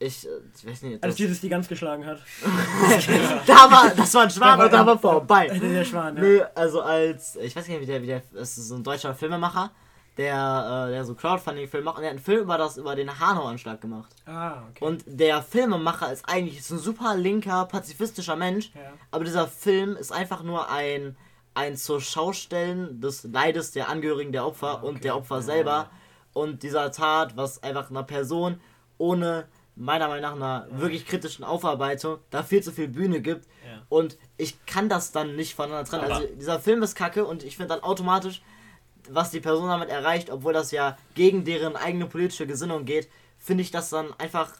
ich, äh, ich weiß nicht, Als das, dieses die ganz geschlagen hat. da war, das war ein Schwan Da war und da war vorbei. Der Schwan, ja. Nö, also als, ich weiß nicht, wie der, wie der, es ist so ein deutscher Filmemacher, der, äh, der so Crowdfunding-Film macht und der hat einen Film über das, über den Hanau-Anschlag gemacht. Ah, okay. Und der Filmemacher ist eigentlich ist ein super linker, pazifistischer Mensch, ja. aber dieser Film ist einfach nur ein, ein zur Schaustellen des Leides der Angehörigen der Opfer Ah, okay. und der Opfer selber und dieser Tat, was einfach einer Person ohne meiner Meinung nach einer wirklich kritischen Aufarbeitung da viel zu viel Bühne gibt Ja. und ich kann das dann nicht voneinander trennen. Aber- Also dieser Film ist kacke und ich finde dann automatisch, was die Person damit erreicht, obwohl das ja gegen deren eigene politische Gesinnung geht, finde ich das dann einfach,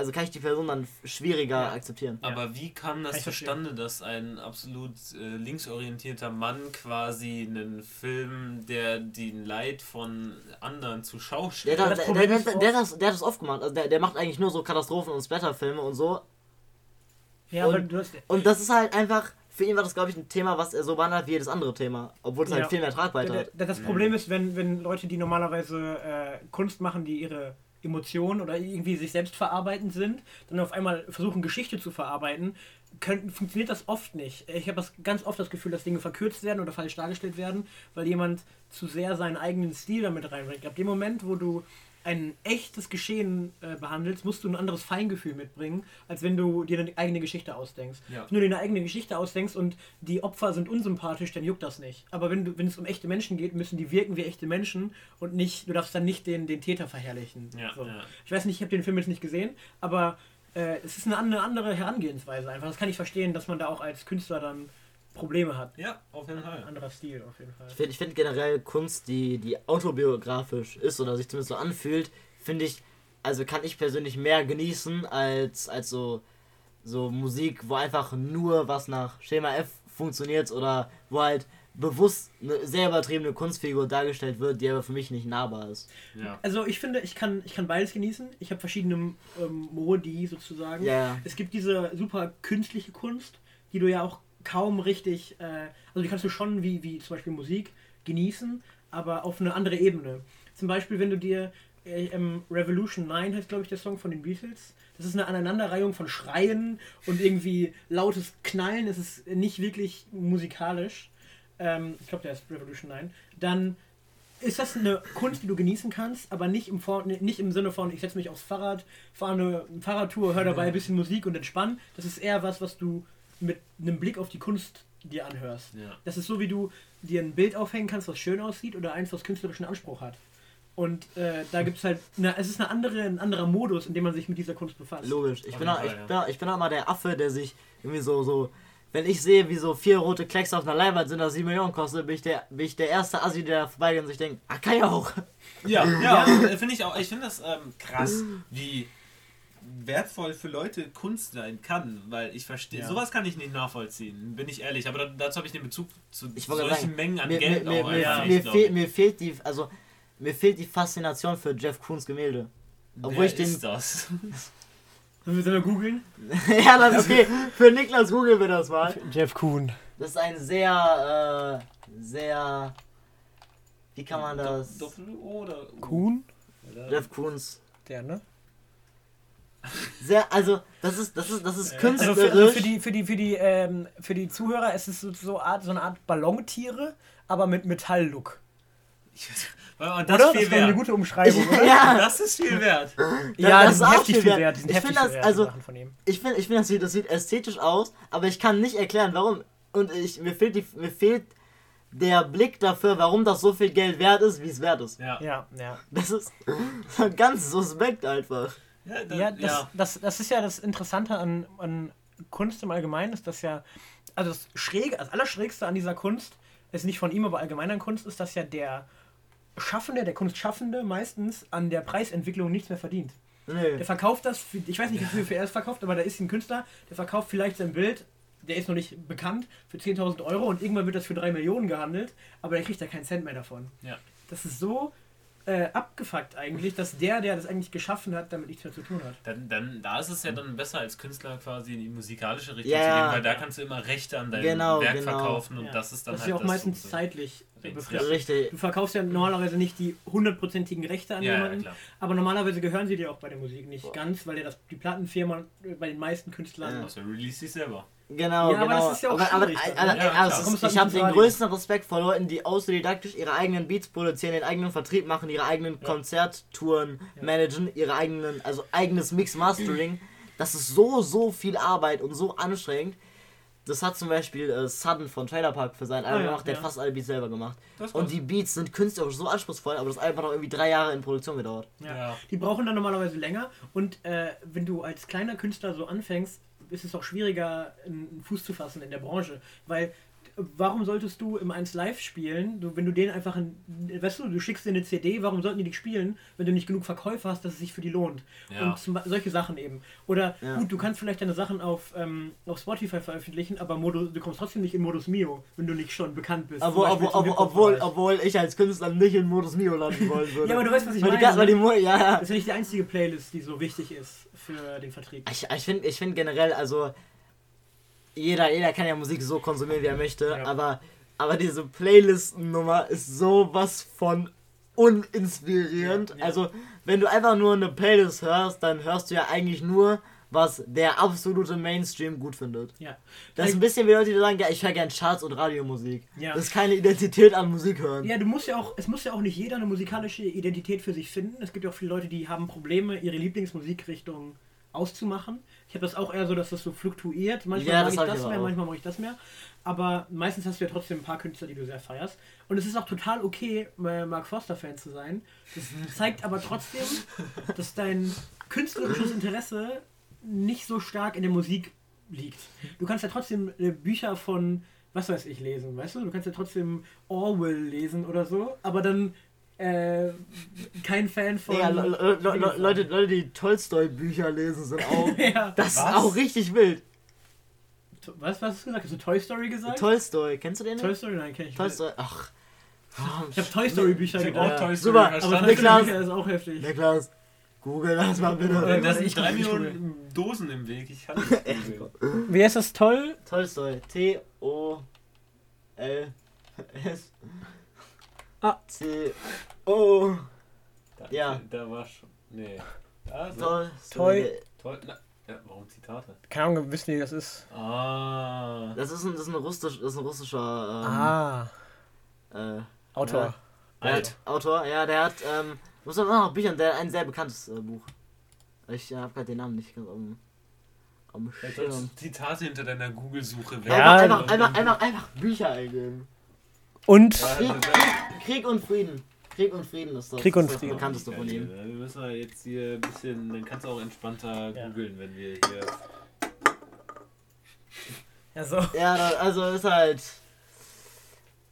also kann ich die Person dann schwieriger Ja. akzeptieren. Aber wie kam das zustande, dass ein absolut äh, linksorientierter Mann quasi einen Film, der den Leid von anderen zur Schau Der, stellt? hat- das der, der, ist der, der, hat das, der hat das oft gemacht. Also der, der macht eigentlich nur so Katastrophen- und Splatterfilme und so. Ja, Und- aber du hast. Und das ist halt einfach, für ihn war das, glaube ich, ein Thema, was er so behandelt wie jedes andere Thema. Obwohl es Ja. halt viel mehr Tragweite hat. Das das Problem ist, wenn, wenn Leute, die normalerweise äh, Kunst machen, die ihre Emotionen oder irgendwie sich selbst verarbeiten sind, dann auf einmal versuchen, Geschichte zu verarbeiten, können, funktioniert das oft nicht. Ich habe ganz oft das Gefühl, dass Dinge verkürzt werden oder falsch dargestellt werden, weil jemand zu sehr seinen eigenen Stil damit reinbringt. Ab dem Moment, wo du ein echtes Geschehen äh, behandelst, musst du ein anderes Feingefühl mitbringen, als wenn du dir eine eigene Geschichte ausdenkst. Ja. Wenn du dir eine eigene Geschichte ausdenkst und die Opfer sind unsympathisch, dann juckt das nicht. Aber wenn, du, wenn es um echte Menschen geht, müssen die wirken wie echte Menschen und nicht, du darfst dann nicht den, den Täter verherrlichen. Ja, so. ja. Ich weiß nicht, ich habe den Film jetzt nicht gesehen, aber äh, es ist eine, eine andere Herangehensweise einfach. Das kann ich verstehen, dass man da auch als Künstler dann Probleme hat. Ja, auf jeden Fall. Anderer Stil auf jeden Fall. Ich finde ich find generell Kunst, die, die autobiografisch ist oder sich zumindest so anfühlt, finde ich, also kann ich persönlich mehr genießen als, als so, so Musik, wo einfach nur was nach Schema F funktioniert oder wo halt bewusst eine sehr übertriebene Kunstfigur dargestellt wird, die aber für mich nicht nahbar ist. Ja. Also ich finde, ich kann, ich kann beides genießen. Ich habe verschiedene ähm, Modi sozusagen. Ja, ja. Es gibt diese super künstliche Kunst, die du ja auch kaum richtig, äh, also die kannst du schon wie, wie zum Beispiel Musik genießen, aber auf eine andere Ebene. Zum Beispiel, wenn du dir äh, ähm, Revolution 9 heißt, glaube ich, der Song von den Beatles. Das ist eine Aneinanderreihung von Schreien und irgendwie lautes Knallen. Es ist nicht wirklich musikalisch. Ähm, ich glaube, der ist Revolution 9. Dann ist das eine Kunst, die du genießen kannst, aber nicht im, Vor nicht im Sinne von, ich setze mich aufs Fahrrad, fahre eine Fahrradtour, höre dabei ein bisschen Musik und entspann. Das ist eher was, was du mit einem Blick auf die Kunst dir anhörst. Ja. Das ist so, wie du dir ein Bild aufhängen kannst, was schön aussieht oder eins, was künstlerischen Anspruch hat. Und äh, da gibt es halt, na, es ist eine andere, ein anderer Modus, in dem man sich mit dieser Kunst befasst. Logisch. Ich bin, auch, ich, bin, auch- ich bin auch mal der Affe, der sich irgendwie so, so, wenn ich sehe, wie so vier rote Klecks auf einer Leinwand sind, das 7 Millionen kostet, bin ich der, bin ich der erste Assi, der vorbeigeht und sich denkt, ah, kann ja auch. Ja, ja, äh, finde ich auch. Ich finde das ähm, krass, wie wertvoll für Leute Kunst sein kann, weil ich verstehe, Ja. sowas kann ich nicht nachvollziehen, bin ich ehrlich, aber da, dazu habe ich den Bezug zu Ich wollte solchen sagen, Mengen an mir, Geld mir, mir, auch mir, einfach mir, fehl, mir fehlt die, also, mir fehlt die Faszination für Jeff Koons Gemälde. Obwohl Wer ich den, ist das? Sollen wir, sollen wir googeln? ja, das ist okay. Für Niklas googeln wir das mal. Jeff Kuhn. Das ist ein sehr, äh, sehr, wie kann man das? Doppel-O oder? Kuhn? Jeff Koons. Der, ne? Sehr, also, das ist, das ist, das ist Also Also künstlerisch. für, also für die, für die, für die, ähm, für die Zuhörer ist es so, so, Art, so eine Art Ballontiere, aber mit Metalllook. Und Oder? das ist Das viel wäre eine gute Umschreibung, oder? ja, Das ist viel wert. Ja, das die ist heftig viel wert. wert. Ich heftig find viel das, also- Sachen von ihm. ich finde, ich find, das, sieht, das sieht ästhetisch aus, aber ich kann nicht erklären, warum. Und ich, mir, fehlt die, mir fehlt der Blick dafür, warum das so viel Geld wert ist, wie es wert ist. Ja, Ja, ja. Das ist ganz suspekt einfach. Ja, da, Ja, das, ja. Das, das ist ja das Interessante an, an Kunst im Allgemeinen, ist das ja, also das Schräge, das Allerschrägste an dieser Kunst, ist nicht von ihm, aber allgemein an Kunst, ist, dass ja der Schaffende, der Kunstschaffende meistens an der Preisentwicklung nichts mehr verdient. Nee. Der verkauft das, für, ich weiß nicht, wie viel für er es verkauft, aber da ist ein Künstler, der verkauft vielleicht sein Bild, der ist noch nicht bekannt, für 10.000 Euro und irgendwann wird das für 3 Millionen gehandelt, aber der kriegt da keinen Cent mehr davon. Ja. Das ist so äh, abgefuckt eigentlich, dass der, der das eigentlich geschaffen hat, damit nichts mehr zu tun hat. Dann, dann, da ist es ja dann besser als Künstler quasi in die musikalische Richtung Ja, zu gehen, weil da kannst du immer Rechte an deinem Genau, Werk genau. verkaufen und Ja. das ist dann Das ist halt ja auch das meistens so- zeitlich Richtig. befristet. Richtig. Du verkaufst ja normalerweise nicht die hundertprozentigen Rechte an Ja, jemanden, aber normalerweise gehören sie dir auch bei der Musik nicht ganz, weil ja das, die Plattenfirma bei den meisten Künstlern Ja. Also release dich selber. Genau, Ja, aber genau. das ist ja auch aber, aber, aber, ne? Ja, also, ich habe den größten Respekt vor Leuten, die autodidaktisch ihre eigenen Beats produzieren, den eigenen Vertrieb machen, ihre eigenen Konzerttouren managen, ihre eigenen, also eigenes Mix-Mastering. Das ist so, so viel Arbeit und so anstrengend. Das hat zum Beispiel äh, Sudden von Trailer Park für sein Album Ah, ja, gemacht, der ja. hat fast alle Beats selber gemacht. Und die Beats sind künstlerisch so anspruchsvoll, aber das Album hat auch irgendwie drei Jahre in Produktion gedauert. Ja. Ja. Die brauchen dann normalerweise länger und äh, wenn du als kleiner Künstler so anfängst, ist es auch schwieriger, einen Fuß zu fassen in der Branche, weil warum solltest du im 1 Live spielen, du, wenn du denen einfach, ein, weißt du, du schickst dir eine CD, warum sollten die die spielen, wenn du nicht genug Verkäufe hast, dass es sich für die lohnt? Ja. Und solche Sachen eben. Oder Ja. gut, du kannst vielleicht deine Sachen auf, ähm, auf Spotify veröffentlichen, aber Modus, du kommst trotzdem nicht in Modus Mio, wenn du nicht schon bekannt bist. Obwohl, obwohl, obwohl, obwohl, ich als Künstler nicht in Modus Mio landen wollen würde. Ja, aber du weißt, was ich weil meine. Die, weil die, ne? Mo- ja, ja. Das ist ja nicht die einzige Playlist, die so wichtig ist für den Vertrieb. Ich, ich finde ich find generell, also jeder, jeder kann ja Musik so konsumieren, wie er möchte, Ja. aber, aber diese Playlisten-Nummer ist sowas von uninspirierend. Ja, ja. Also, wenn du einfach nur eine Playlist hörst, dann hörst du ja eigentlich nur, was der absolute Mainstream gut findet. Ja. Das ist ein bisschen wie Leute, die sagen, ja, ich höre gern Charts und Radiomusik. Ja. Das ist keine Identität an Musik hören. Ja, du musst ja auch, es muss ja auch nicht jeder eine musikalische Identität für sich finden. Es gibt ja auch viele Leute, die haben Probleme, ihre Lieblingsmusikrichtung auszumachen. Ich habe das auch eher so, dass das so fluktuiert. Manchmal Ja, mag das ich das mehr, auch. manchmal mag ich das mehr. Aber meistens hast du ja trotzdem ein paar Künstler, die du sehr feierst. Und es ist auch total okay, äh, Mark Foster-Fan zu sein. Das zeigt aber trotzdem, dass dein künstlerisches Interesse nicht so stark in der Musik liegt. Du kannst ja trotzdem äh, Bücher von, was weiß ich, lesen, weißt du? Du kannst ja trotzdem Orwell lesen oder so, aber dann äh, kein Fan von. Ja, Le Le Le Le Leute, Leute, die Tolstoi-Bücher lesen, sind auch. ja. Das Was? ist auch richtig wild. To- Was, was hast du gesagt? Hast du Toy Story gesagt? Tolstoi, kennst du den? Toy Story? Nein, kenn ich nicht. Tolstoi, ach. Ich habe Toy Story Bücher Ich hab gedacht. auch Toy Story super, Aber verstanden. Toy Story Niklas- ist auch heftig. Niklas, google das mal Äh, bitte. Da Ich sind drei guck, ich guck. Millionen Dosen im Weg. Ich kann nicht. Wie heißt das toll? Tolstoi, T-O-L-S. Ah. C-O. Da, Ja. Da war schon. Nee. Also, Tolstoi. toll. Na, ja, warum Zitate? Keine Ahnung, wissen die, das ist. Ah. Das ist ein, das ist ein, russisch, das ist ein russischer Ah, ähm, äh, Autor. Ja. Alt. hat, Autor. Ja, der hat, ähm, muss man noch Büchern, der ein sehr bekanntes äh, Buch. Ich äh, habe gerade den Namen nicht ganz du Zitate hinter deiner Google-Suche Ja, einfach, einfach, einfach, einfach, einfach Bücher eingeben. Und Krieg, Krieg, und Frieden. Krieg und Frieden ist das, Krieg und das, Frieden. das bekannteste von ihm. Wir müssen wir jetzt hier ein bisschen, dann kannst du auch entspannter Ja. googeln, wenn wir hier. ja, so. Ja, also ist halt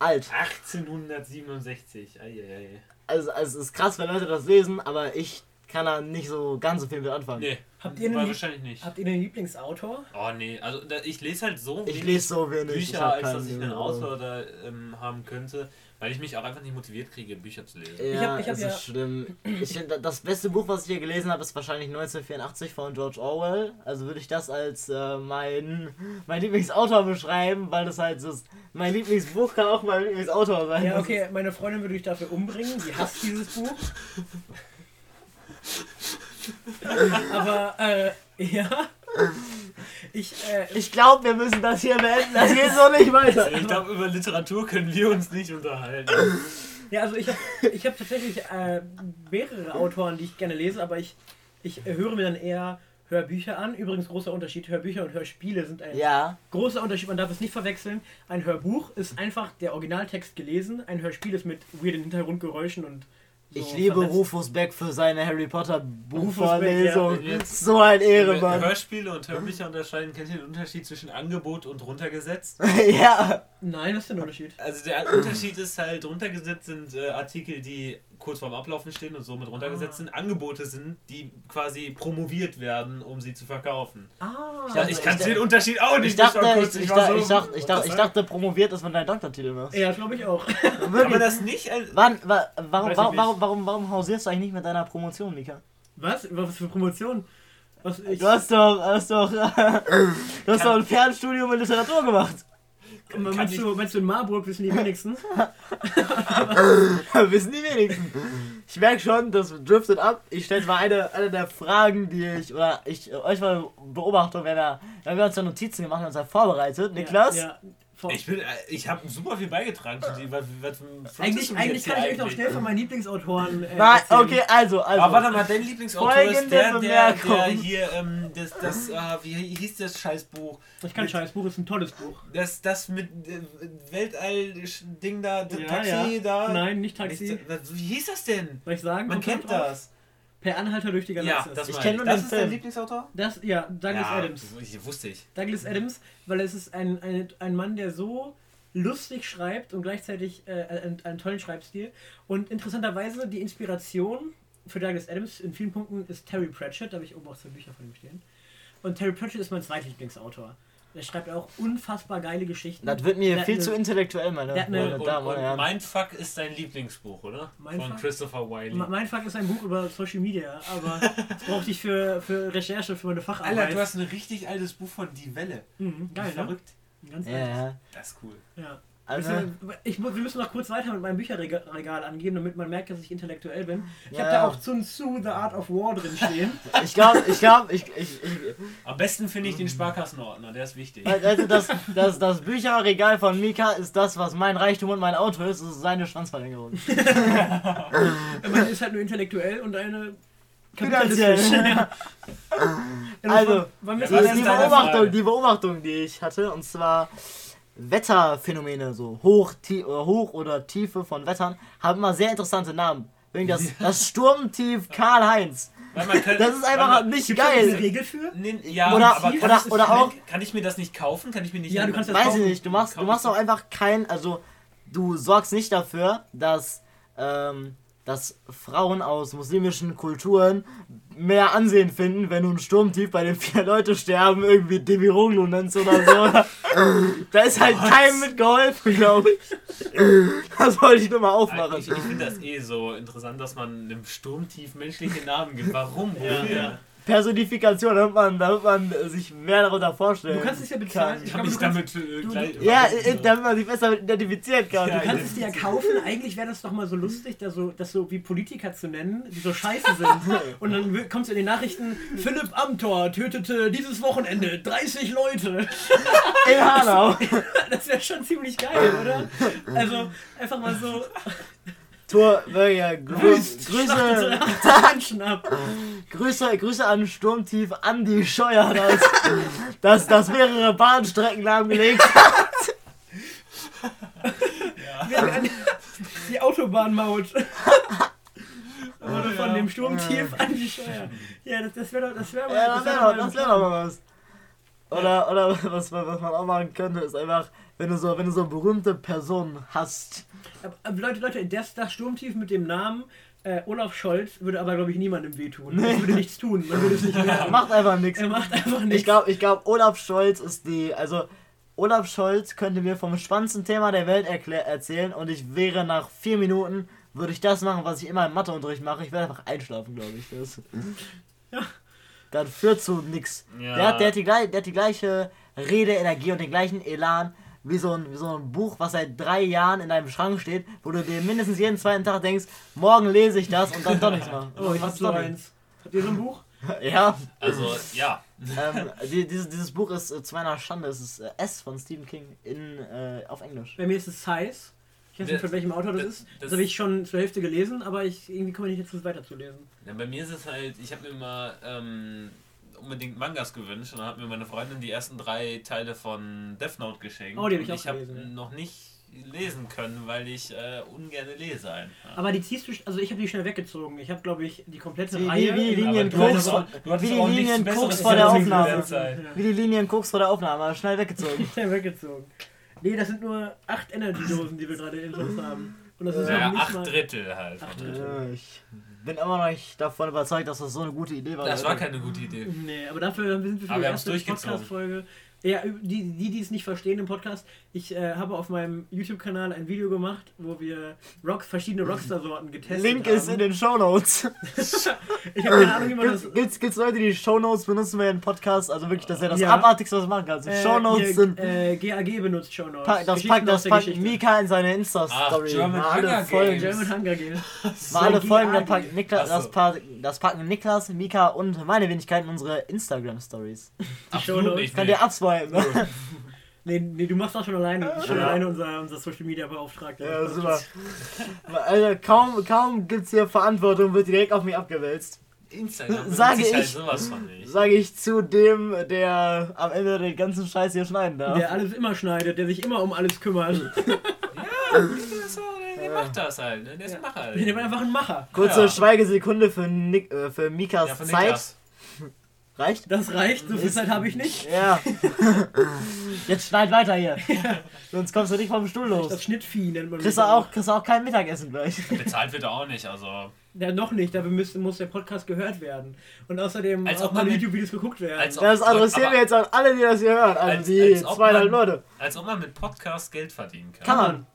alt. 1867. Eieiei. Also, also es ist krass, wenn Leute das lesen, aber ich kann da nicht so ganz so viel mit anfangen. Nee, Habt ihr einen, wahrscheinlich nicht. habt ihr einen Lieblingsautor? Oh nee, also da, ich lese halt so Ich wenig lese so wenig. ich Bücher, als dass ich einen. Autor da ähm, haben könnte, weil ich mich auch einfach nicht motiviert kriege, Bücher zu lesen. Ja, Ich hab- ich hab es ja- ist schlimm. Ich das beste Buch, was ich hier gelesen habe, ist wahrscheinlich 1984 von George Orwell. Also würde ich das als äh, mein, mein Lieblingsautor beschreiben, weil das halt so ist. Mein Lieblingsbuch kann auch mein Lieblingsautor sein. Ja, okay, meine Freundin würde dich dafür umbringen. Die hasst dieses Buch. Aber, äh, ja. Ich, äh, ich glaube, wir müssen das hier beenden. Das geht so nicht weiter. Ich glaube, über Literatur können wir uns nicht unterhalten. ja, also ich habe ich hab tatsächlich äh, mehrere Autoren, die ich gerne lese, aber ich, ich höre mir dann eher Hörbücher an. Übrigens, großer Unterschied. Hörbücher und Hörspiele sind ein Ja, großer Unterschied. Man darf es nicht verwechseln. Ein Hörbuch ist einfach der Originaltext gelesen. Ein Hörspiel ist mit weirden Hintergrundgeräuschen und ich liebe vernetzt. Rufus Beck für seine Harry Potter Buchvorlesung. Ja. So ein Ehrenmann. Hörspiele und Hörbücher unterscheiden. Kennt ihr den Unterschied zwischen Angebot und runtergesetzt? ja. Nein, was ist denn der Unterschied? Also der Unterschied ist halt, runtergesetzt sind äh, Artikel, die kurz vorm Ablaufen stehen und somit runtergesetzt sind. Angebote sind, die quasi promoviert werden, um sie zu verkaufen. Ah, Ja, Also ich ich kann den Unterschied auch nicht. Ich dachte, ich, kurz- ich, dachte, so- ich, dachte, ich, dachte, ich dachte, promoviert ist, wenn du einen Doktortitel machst. ja, glaube ich auch. Man das nicht als. Wann, wa, warum, ich warum, nicht. warum, warum, warum hausierst du eigentlich nicht mit deiner Promotion, Mika? Was? Was für Promotion? Was ich, Du hast doch, hast doch, du hast doch ein Fernstudium in Literatur gemacht. Meinst, du, meinst du in Marburg wissen die wenigsten? Wissen die wenigsten. Ich merke schon, das driftet ab. Ich stelle mal eine, eine der Fragen, die ich, oder ich, euch mal beobachte, wenn wir, wenn wir uns ja Notizen gemacht haben, uns ja vorbereitet. Niklas? Ja, ja, vor- Ich bin, äh, ich habe super viel beigetragen zu dir. Was, was, was eigentlich eigentlich kann ich euch noch schnell von meinen Lieblingsautoren äh, erzählen. okay, also, also. Aber warte mal, dein Lieblingsautor ist Folgende der, der, der Bemerkung. hier, ähm, das, das, äh, wie hieß das Scheißbuch? Ich kann scheiß Buch, ist ein tolles Buch. Das, das mit äh, Weltall-Ding da, Ja, Taxi ja. da. Nein, nicht Taxi. Nicht- Wie hieß das denn? Soll ich sagen? Man kennt drauf? das. Per Anhalter durch die Ja, Galaxis. das Ich meine kenn nur Das den ist dein Film. Lieblingsautor? Das, ja, Douglas ja, Adams. Ich, wusste ich. Douglas Adams, weil es ist ein, ein, ein Mann, der so lustig schreibt und gleichzeitig äh, einen, einen tollen Schreibstil. Und interessanterweise die Inspiration für Douglas Adams in vielen Punkten ist Terry Pratchett, da habe ich oben auch zwei Bücher von ihm stehen. Und Terry Pratchett ist mein zweitlieblingsautor. Der schreibt auch unfassbar geile Geschichten. Das wird mir Der viel zu eine- intellektuell, meine, meine Und, Damen und Herren. Mindfuck ist dein Lieblingsbuch, oder? Von Mindfuck? Christopher Wiley. Mein Fuck ist ein Buch über Social Media, aber das brauchte ich für, für Recherche für meine Facharbeit. Alter, du hast ein richtig altes Buch von Die Welle. mhm, geil, ne? Verrückt. Ganz Ja, altes. Das ist cool. Ja. Also, Also, ich, wir müssen noch kurz weiter mit meinem Bücherregal Regal angeben, damit man merkt, dass ich intellektuell bin. Ich Ja, habe da ja. auch Sun Tzu, The Art of War drin stehen. ich glaube, ich glaube, ich, ich, ich, Am besten finde ich den Sparkassenordner, der ist wichtig. also das, das, das Bücherregal von Mika ist das, was mein Reichtum und mein Auto ist, das ist seine Schwanzverlängerung. Meine ist halt nur intellektuell und eine Finanziell. kapitalistisch. Ja. Also, wir Die, Beobachtung, die Beobachtung, die ich hatte, und zwar Wetterphänomene, so hoch, tie, oder hoch oder Tiefe von Wettern, haben immer sehr interessante Namen. Wegen das, das Sturmtief Karl-Heinz. Könnte- Das ist einfach man- nicht da eine geil. Regel für? Nee, ja, Oder- aber kann oder- ich- oder auch- Kann ich mir das nicht kaufen? Kann ich mir nicht. Ja, du kannst das Weiß ich kaufen. nicht, du machst, du machst auch einfach kein, also du sorgst nicht dafür, dass, ähm, dass Frauen aus muslimischen Kulturen mehr Ansehen finden, wenn du ein Sturmtief bei den vier Leute sterben, irgendwie Demiroglu nennst oder so. da ist halt keinem mitgeholfen, glaube ich. Das wollte ich nur mal aufmachen. Ich, ich finde das eh so interessant, dass man einem Sturmtief menschliche Namen gibt. Warum? Wofür? Personifikation, damit man, damit man sich mehr darunter vorstellen Du kannst es ja bezahlen. kann. Ich Hab glaube, ich du kannst, damit äh, du- gleich. Ja, äh, damit man sich besser identifizieren kann. Ja, du kannst es dir ja kaufen. Eigentlich wäre das doch mal so lustig, da so, das so wie Politiker zu nennen, die so scheiße sind. Und dann kommst du in den Nachrichten, Philipp Amthor tötete dieses Wochenende 30 Leute. In Hanau. Das wäre schon ziemlich geil, oder? Also einfach mal so, Tor, ja, Grüß, Grüße, 80 Menschen ab. Grüße, Grüße an Sturmtief Andi Scheuer, das, das, das mehrere Bahnstrecken lahmgelegt hat. Die Autobahnmaut. Wurde von dem Sturmtief an die Steuer. Ja, das, das wäre doch, das wäre Ja, das wäre doch, das wär doch mal was. Oder, oder was, man- was man auch machen könnte, ist einfach, wenn du so, wenn du so berühmte Personen hast. Aber Leute, Leute, das, das Sturmtief mit dem Namen äh, Olaf Scholz würde aber, glaube ich, niemandem wehtun. Das würde nichts tun. Man würde es nicht merken. Macht einfach nichts. Er macht einfach Ich nichts. glaube, ich glaub, Olaf Scholz ist die, also Olaf Scholz könnte mir vom spannendsten Thema der Welt erzählen und ich wäre nach vier Minuten, würde ich das machen, was ich immer im Matheunterricht mache. Ich werde einfach einschlafen, glaube ich. Das, Ja. Das führt zu nix. Ja. Der, hat, der, hat die, der hat die gleiche Redeenergie und den gleichen Elan wie so, ein, wie so ein Buch, was seit drei Jahren in deinem Schrank steht, wo du dir mindestens jeden zweiten Tag denkst, morgen lese ich das und dann doch nichts machen. Oh, ich hab Was so doch eins. Habt ihr so ein Buch? Ja, Also, ja. ähm, die, dieses, dieses Buch ist äh, zu meiner Schande. Es ist äh, S von Stephen King in, äh, auf Englisch. Bei mir ist es Size. Ich weiß nicht, von welchem Autor das, das- ist. Das, das- habe ich schon zur Hälfte gelesen, aber ich irgendwie komme ich nicht dazu, es weiterzulesen. Ja, bei mir ist es halt, ich habe mir immer ähm, unbedingt Mangas gewünscht und dann hat mir meine Freundin die ersten drei Teile von Death Note geschenkt. Oh, die hab ich und auch ich habe noch nicht lesen können, weil ich äh, ungern lese einfach. Aber die ziehst du, also ich habe die schnell weggezogen. Ich habe, glaube ich, die komplette Wie- wie- Reihe. wie Linien auch- wie die Linien zu vor der Aufnahme. Wie die Linien guckst vor der Aufnahme, schnell weggezogen. Schnell weggezogen. Nee, das sind nur acht Energy-Dosen, die wir gerade in uns haben. Und das ist Ja, noch nicht acht mal. Drittel halt. Acht Drittel. Ja, ich bin immer noch nicht davon überzeugt, dass das so eine gute Idee war. Das war keine gute Idee. Nee, aber dafür sind wir für Aber die erste. Podcast-Folge. Ja, die, die, die es nicht verstehen im Podcast, ich äh, habe auf meinem YouTube-Kanal ein Video gemacht, wo wir Rock, verschiedene Rockstar-Sorten getestet Link haben. ist in den Shownotes. Ich habe keine Ahnung, wie man das. Gibt's, gibt's, gibt's Leute, die Shownotes benutzen wir in Podcast? Also wirklich, das ist ja das Ja. Abartigste, was du machen kannst. Die Äh, Shownotes hier, sind. Äh, GAG benutzt Shownotes. Pa das packt, das der packt. Mika in seine Insta-Story. German Hunger Games. German Hunger Games. mal alle Folgen, da packt Niklas, das, pa das packen Niklas, Mika und meine Wenigkeit in unsere Instagram-Stories. Absolut Shownotes. nicht. Könnt nee. ihr abswipen. Ne? Nee, nee, du machst das schon alleine. Schon Ja. alleine unser, unser Social Media Beauftragter. Ja, super. Also kaum, kaum gibt's hier Verantwortung, wird direkt auf mich abgewälzt. Instagram Sage halt ich. sowas von nicht. Sage ich zu dem, der am Ende den ganzen Scheiß hier schneiden darf. Der alles immer schneidet, der sich immer um alles kümmert. Ja, so, der, der macht das halt. Ne? Der ist Ja. Macher. Der war einfach ein Macher. Kurze Ja. Schweigesekunde für, Nick, äh, für Mikas Ja, Zeit. Niklas. Reicht? Das reicht, so viel Zeit habe ich nicht. Ja. Jetzt schneid weiter hier. Sonst kommst du nicht vom Stuhl Das los. Schnittvieh nennt man Kriegst du auch, kriegst du auch kein Mittagessen gleich. Bezahlt wird er auch nicht, also. Ja, noch nicht, dafür müsste, muss der Podcast gehört werden. Und außerdem Als auch ob mal YouTube-Videos geguckt werden. als ob- Das adressieren wir jetzt an alle, die das hier hören. Also Als- die als zweieinhalb man- Leute. Als ob man mit Podcast Geld verdienen kann. Kann man.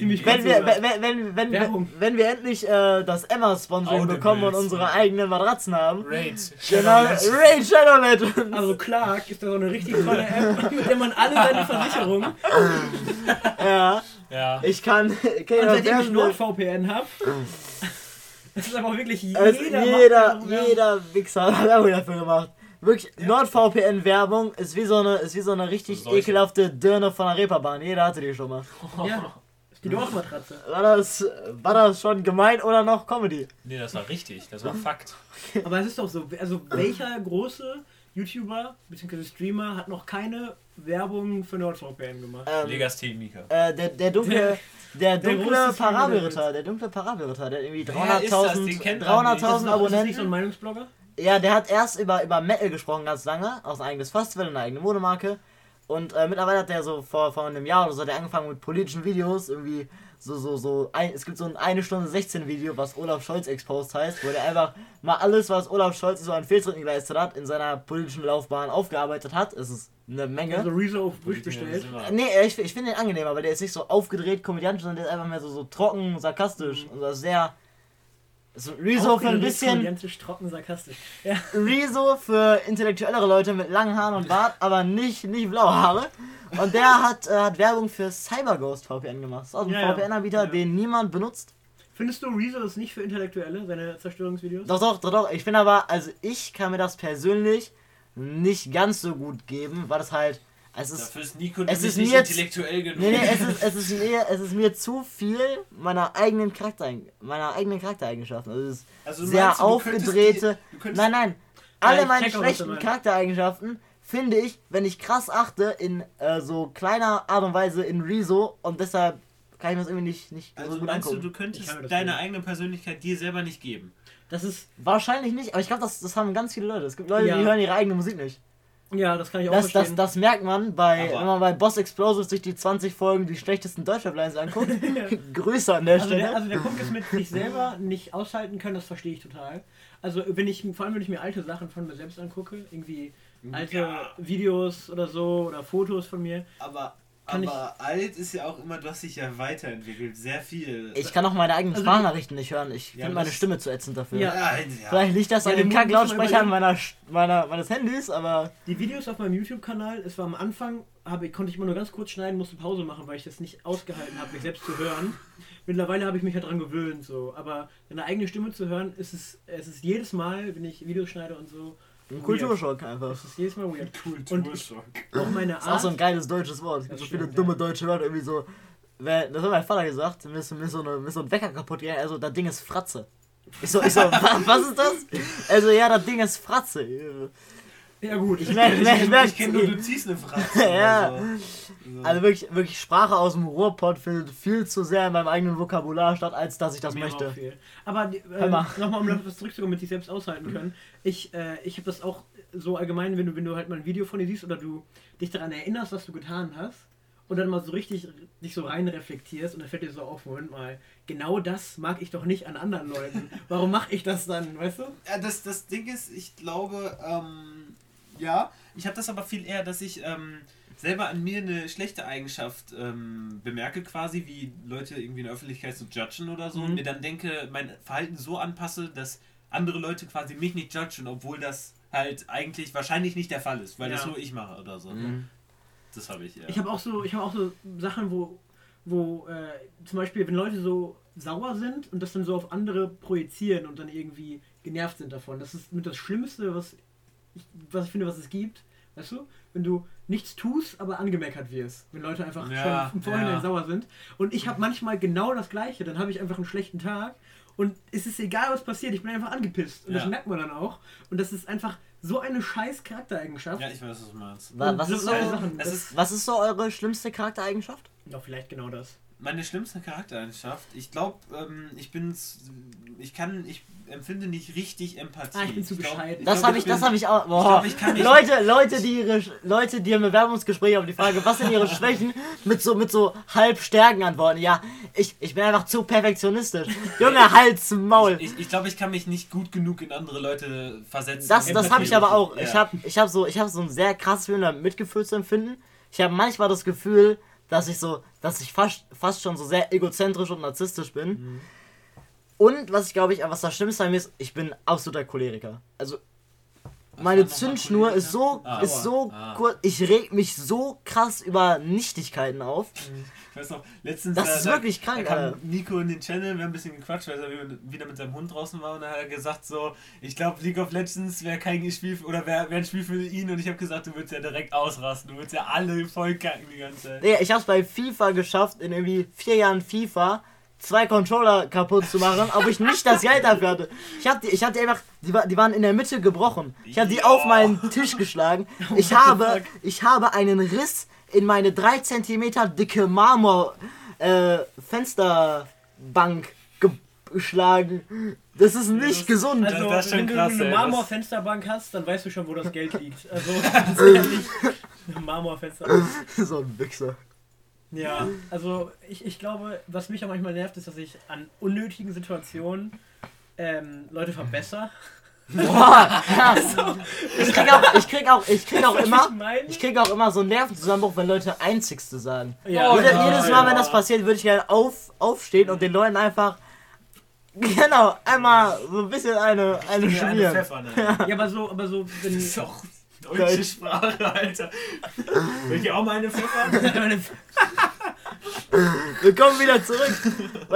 Ziemlich Wenn wir, wenn, wenn, wenn, wenn, Werbung. wenn wir endlich äh, das Emma-Sponsoring bekommen und unsere eigenen Matratzen haben. Raid. Genau, Raid Shadow Legends. Also Clark ist da so eine richtig tolle App, mit der man alle seine Versicherungen. Ja, Ja. ich kann. Okay, Und das seitdem ich NordVPN habe, das ist aber auch wirklich jeder. Also jeder, jeder Wichser hat Werbung dafür gemacht. Wirklich, NordVPN-Werbung ist wie so eine, ist wie so eine richtig Solche. ekelhafte Dirne von der Reeperbahn. Jeder hatte die schon mal. Ja, die Dorfmatratze. War das, war das schon gemein oder noch Comedy? Nee, das war richtig. Das war Fakt. Aber es ist doch so, also welcher große YouTuber bzw. Streamer hat noch keine Werbung für NordVPN gemacht? Ähm, Legastheniker. äh, der, der dunkle, der dunkle der Parabelritter, der dunkle Parabelritter, der irgendwie Wer ist das? Den kennt 300.000 man nicht. Ist das 300.000 noch- ist das nicht so ein Abonnenten. Meinungsblogger? Ja, der hat erst über, über Metal gesprochen ganz lange, aus ein eigenes Festival, eine eigene Modemarke. Und äh, mittlerweile hat der so vor, vor einem Jahr oder so hat er angefangen mit politischen Videos, irgendwie so, so, so, ein, es gibt so ein 1 Stunde 16 Video, was Olaf Scholz exposed heißt, wo der einfach mal alles, was Olaf Scholz so an Fehltritten geleistet hat, in seiner politischen Laufbahn aufgearbeitet hat. Es ist eine Menge. Also Rezo auf Wish bestellt. Nee, ich, ich finde den angenehmer, weil der ist nicht so aufgedreht komödiantisch, sondern der ist einfach mehr so, so trocken, sarkastisch und so sehr. So Rezo für ein bisschen. trocken, sarkastisch. Ja. Rezo für intellektuellere Leute mit langen Haaren und Bart, aber nicht, nicht blaue Haare. Und der hat, äh, hat Werbung für CyberGhost VPN gemacht. Das ist auch ein ja. VPN-Anbieter, Ja. den niemand benutzt. Findest du Rezo ist nicht für Intellektuelle, seine Zerstörungsvideos? Doch, doch, doch, doch. Ich finde aber, also ich kann mir das persönlich nicht ganz so gut geben, weil das halt. Es ist, Dafür ist Nico es ist nicht mir intellektuell genug. Nee, nee, es ist, es ist, mir, es ist mir zu viel meiner eigenen Charakter, meiner eigenen Charaktereigenschaften. Also es ist Also du sehr meinst, du aufgedrehte. die- du könntest- nein, nein. Alle meine du schlechten. Charaktereigenschaften finde ich, wenn ich krass achte, in äh, so kleiner Art und Weise in Rezo und deshalb kann ich mir das irgendwie nicht, nicht so Also gut meinst du, angucken. du Ich könntest deine geben. eigene Persönlichkeit dir selber nicht geben? Das ist, Wahrscheinlich nicht, aber ich glaube, das, das haben ganz viele Leute. Es gibt Leute, Ja. die hören ihre eigene Musik nicht. Ja, das kann ich auch Das, das, verstehen. das merkt man bei, Aber- wenn man bei Boss Explosives sich die 20 Folgen die schlechtesten Deutschrap-Lines anguckt. Grüße an der also, Stelle. der, also der Punkt ist mit sich selber nicht aushalten können, das verstehe ich total. Also wenn ich, vor allem wenn ich mir alte Sachen von mir selbst angucke, irgendwie alte Ja. Videos oder so oder Fotos von mir, Aber, Kann aber alt ist ja auch immer, du hast dich ja weiterentwickelt, sehr viel. Ich kann auch meine eigenen Also Sprachnachrichten nicht hören. Ich Ja, finde meine Stimme zu ätzend dafür. Ja. ja, ja. Vielleicht liegt das Ja, an Kacklautsprechern überlegen. meiner, meiner, meines Handys, aber Die Videos auf meinem YouTube-Kanal, es war am Anfang, habe, ich- konnte ich immer nur ganz kurz schneiden, musste Pause machen, weil ich das nicht ausgehalten habe, mich selbst zu hören. Mittlerweile habe ich mich halt dran gewöhnt, so. Aber seine eigene Stimme zu hören, ist es, es ist jedes Mal, wenn ich Videos schneide und so, Kulturschock einfach. es ist jedes Mal weird. Kulturschock. Auch meine Das ist auch so ein Art. geiles deutsches Wort. Es gibt Das so viele stimmt, dumme ja. deutsche Wörter, irgendwie so. Das hat mein Vater gesagt, mir ist, mir ist, so, eine, mir ist so ein Wecker kaputt gegangen, also das Ding ist Fratze. Ich so, ich so, wa- was ist das? Also ja, das Ding ist Fratze. Ja, gut. Ich merke, ich merke, ich merke, Ich kenne nur, du ziehst eine Fratze. Ja. so. Also wirklich, wirklich Sprache aus dem Ruhrpott findet viel zu sehr in meinem eigenen Vokabular statt, als dass ich das Mir möchte. Aber äh, mal. nochmal, um etwas zurückzukommen, mit sich selbst aushalten können. Ich, äh, ich habe das auch so allgemein, wenn du, wenn du halt mal ein Video von dir siehst oder du dich daran erinnerst, was du getan hast und dann mal so richtig dich so rein reflektierst und dann fällt dir so auf, Moment mal, genau das mag ich doch nicht an anderen Leuten. Warum mache ich das dann, weißt du? Ja, das, das Ding ist, ich glaube, ähm, ja, ich habe das aber viel eher, dass ich ähm, selber an mir eine schlechte Eigenschaft ähm, bemerke, quasi wie Leute irgendwie in der Öffentlichkeit zu judgen oder so, Mhm. und mir dann denke, mein Verhalten so anpasse, dass andere Leute quasi mich nicht judgen, obwohl das halt eigentlich wahrscheinlich nicht der Fall ist, weil das Ja. nur ich mache oder so. Mhm. Das habe ich, ja. Ich habe auch so, ich habe auch so Sachen, wo, wo äh, zum Beispiel, wenn Leute so sauer sind und das dann so auf andere projizieren und dann irgendwie genervt sind davon. Das ist mit das Schlimmste, was ich, was ich finde, was es gibt. Weißt du? Wenn du nichts tust, aber angemeckert wirst. Wenn Leute einfach Ja, schon im Vorhinein ja. sauer sind. Und ich habe manchmal genau das Gleiche. Dann habe ich einfach einen schlechten Tag und es ist egal, was passiert. Ich bin einfach angepisst. Und das Ja. merkt man dann auch. Und das ist einfach so eine scheiß Charaktereigenschaft. ja, ich weiß, was du meinst. Was ist, so, Sachen, Das das ist was ist so eure schlimmste Charaktereigenschaft? Doch, vielleicht genau das. Meine schlimmste Charaktereigenschaft, ich glaube, ähm, ich bin, ich kann, ich empfinde nicht richtig Empathie. Ah, ich bin zu glaub- bescheiden. Das glaub, habe ich, das habe ich auch. Boah. glaub, ich kann nicht- Leute, Leute, die ihre, Leute, die im Bewerbungsgespräch auf die Frage, was sind ihre Schwächen, mit so, mit so halb Stärken antworten. Ja, ich, ich bin einfach zu perfektionistisch. Junge, Hals, Maul. Ich, ich glaube, ich kann mich nicht gut genug in andere Leute versetzen. Das, das habe ich aber auch. Ja. Ich habe ich hab so, ich hab so ein sehr um Mitgefühl zu empfinden. Ich habe manchmal das Gefühl, dass ich so, dass ich fast, fast schon so sehr egozentrisch und narzisstisch bin. Mhm. Und was ich glaube ich, was das Schlimmste an mir ist, ich bin absoluter Choleriker. Also meine Zündschnur ist so, Ah, ist so ah. kurz. Ich reg mich so krass über Nichtigkeiten auf. Ich weiß noch, letztens Das da- ist da- wirklich krank, da kam Nico in den Channel, wir haben ein bisschen gequatscht, weil er wieder mit seinem Hund draußen war und dann hat er gesagt so, ich glaube League of Legends wäre kein Spiel für, oder wäre wär ein Spiel für ihn und ich habe gesagt, du würdest ja direkt ausrasten, du würdest ja alle voll kacken die ganze Zeit. Nee, ich hab's bei FIFA geschafft, in irgendwie vier Jahren FIFA zwei Controller kaputt zu machen, aber ich nicht das Geld dafür hatte. Ich hab die, ich hab die einfach, die, war, die waren in der Mitte gebrochen. Ich habe die Ja. auf meinen Tisch geschlagen. Ich habe, ich habe einen Riss in meine 3 cm dicke Marmor äh, Fensterbank ge- geschlagen. Das ist nicht gesund. Also, Das ist schon wenn du krass, eine ey, Marmorfensterbank hast, dann weißt du schon, wo das Geld liegt. Also, ganz ehrlich, eine Marmorfensterbank. so ein Wichser. Ja, also ich, ich glaube, was mich auch manchmal nervt, ist, dass ich an unnötigen Situationen ähm, Leute verbessere. Boah, ja. Ich krieg auch, ich krieg auch, ich krieg auch immer, ich krieg auch immer so einen Nervenzusammenbruch, wenn Leute Einzigste sagen. Ja, Jede, ja, jedes ja. Mal, wenn das passiert, würde ich gerne auf, aufstehen und den Leuten einfach, genau, einmal so ein bisschen eine, eine Mir eine schmieren. Pfeffer, ne? Ja, aber so, aber so, Das wenn. Deutsche Sprache, Alter. Will ich auch mal eine Pfeffer? Wir kommen wieder zurück.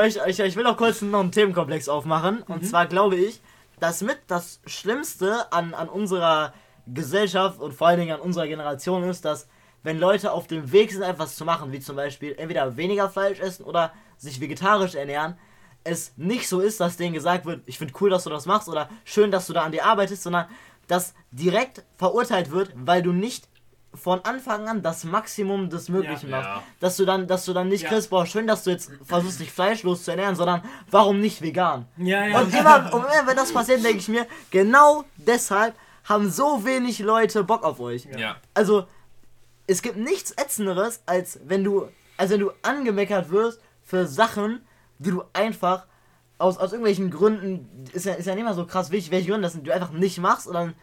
Ich, ich, ich will auch kurz noch einen Themenkomplex aufmachen. Und zwar glaube ich, dass mit das Schlimmste an, an unserer Gesellschaft und vor allen Dingen an unserer Generation ist, dass wenn Leute auf dem Weg sind, etwas zu machen, wie zum Beispiel entweder weniger Fleisch essen oder sich vegetarisch ernähren, es nicht so ist, dass denen gesagt wird, ich finde cool, dass du das machst oder schön, dass du da an dir arbeitest, sondern dass direkt verurteilt wird, weil du nicht von Anfang an das Maximum des Möglichen Ja. machst. Ja. Dass du dann, dass du dann nicht Ja. kriegst, boah, schön, dass du jetzt versuchst, dich fleischlos zu ernähren, sondern warum nicht vegan? Ja, ja. Und immer, und immer wenn das passiert, denke ich mir, genau deshalb haben so wenig Leute Bock auf euch. Ja. Also, es gibt nichts ätzenderes, als wenn du, als wenn du angemeckert wirst für Sachen, die du einfach aus, aus irgendwelchen Gründen, ist ja, ist ja nicht mal so krass wichtig, welche Gründe das sind, du einfach nicht machst und dann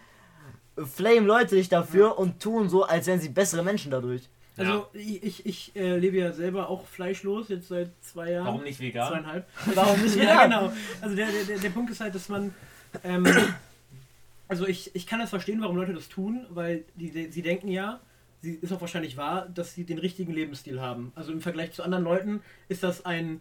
flame Leute dich dafür und tun so, als wären sie bessere Menschen dadurch. Also ich, ich, ich äh, lebe ja selber auch fleischlos, jetzt seit zwei Jahren. Warum nicht vegan? Zweieinhalb. Warum nicht Ja, vegan? genau. Also der, der, der, der Punkt ist halt, dass man. Ähm, also ich, ich kann das verstehen, warum Leute das tun, weil die, die, sie denken ja, sie ist auch wahrscheinlich wahr, dass sie den richtigen Lebensstil haben. Also im Vergleich zu anderen Leuten ist das ein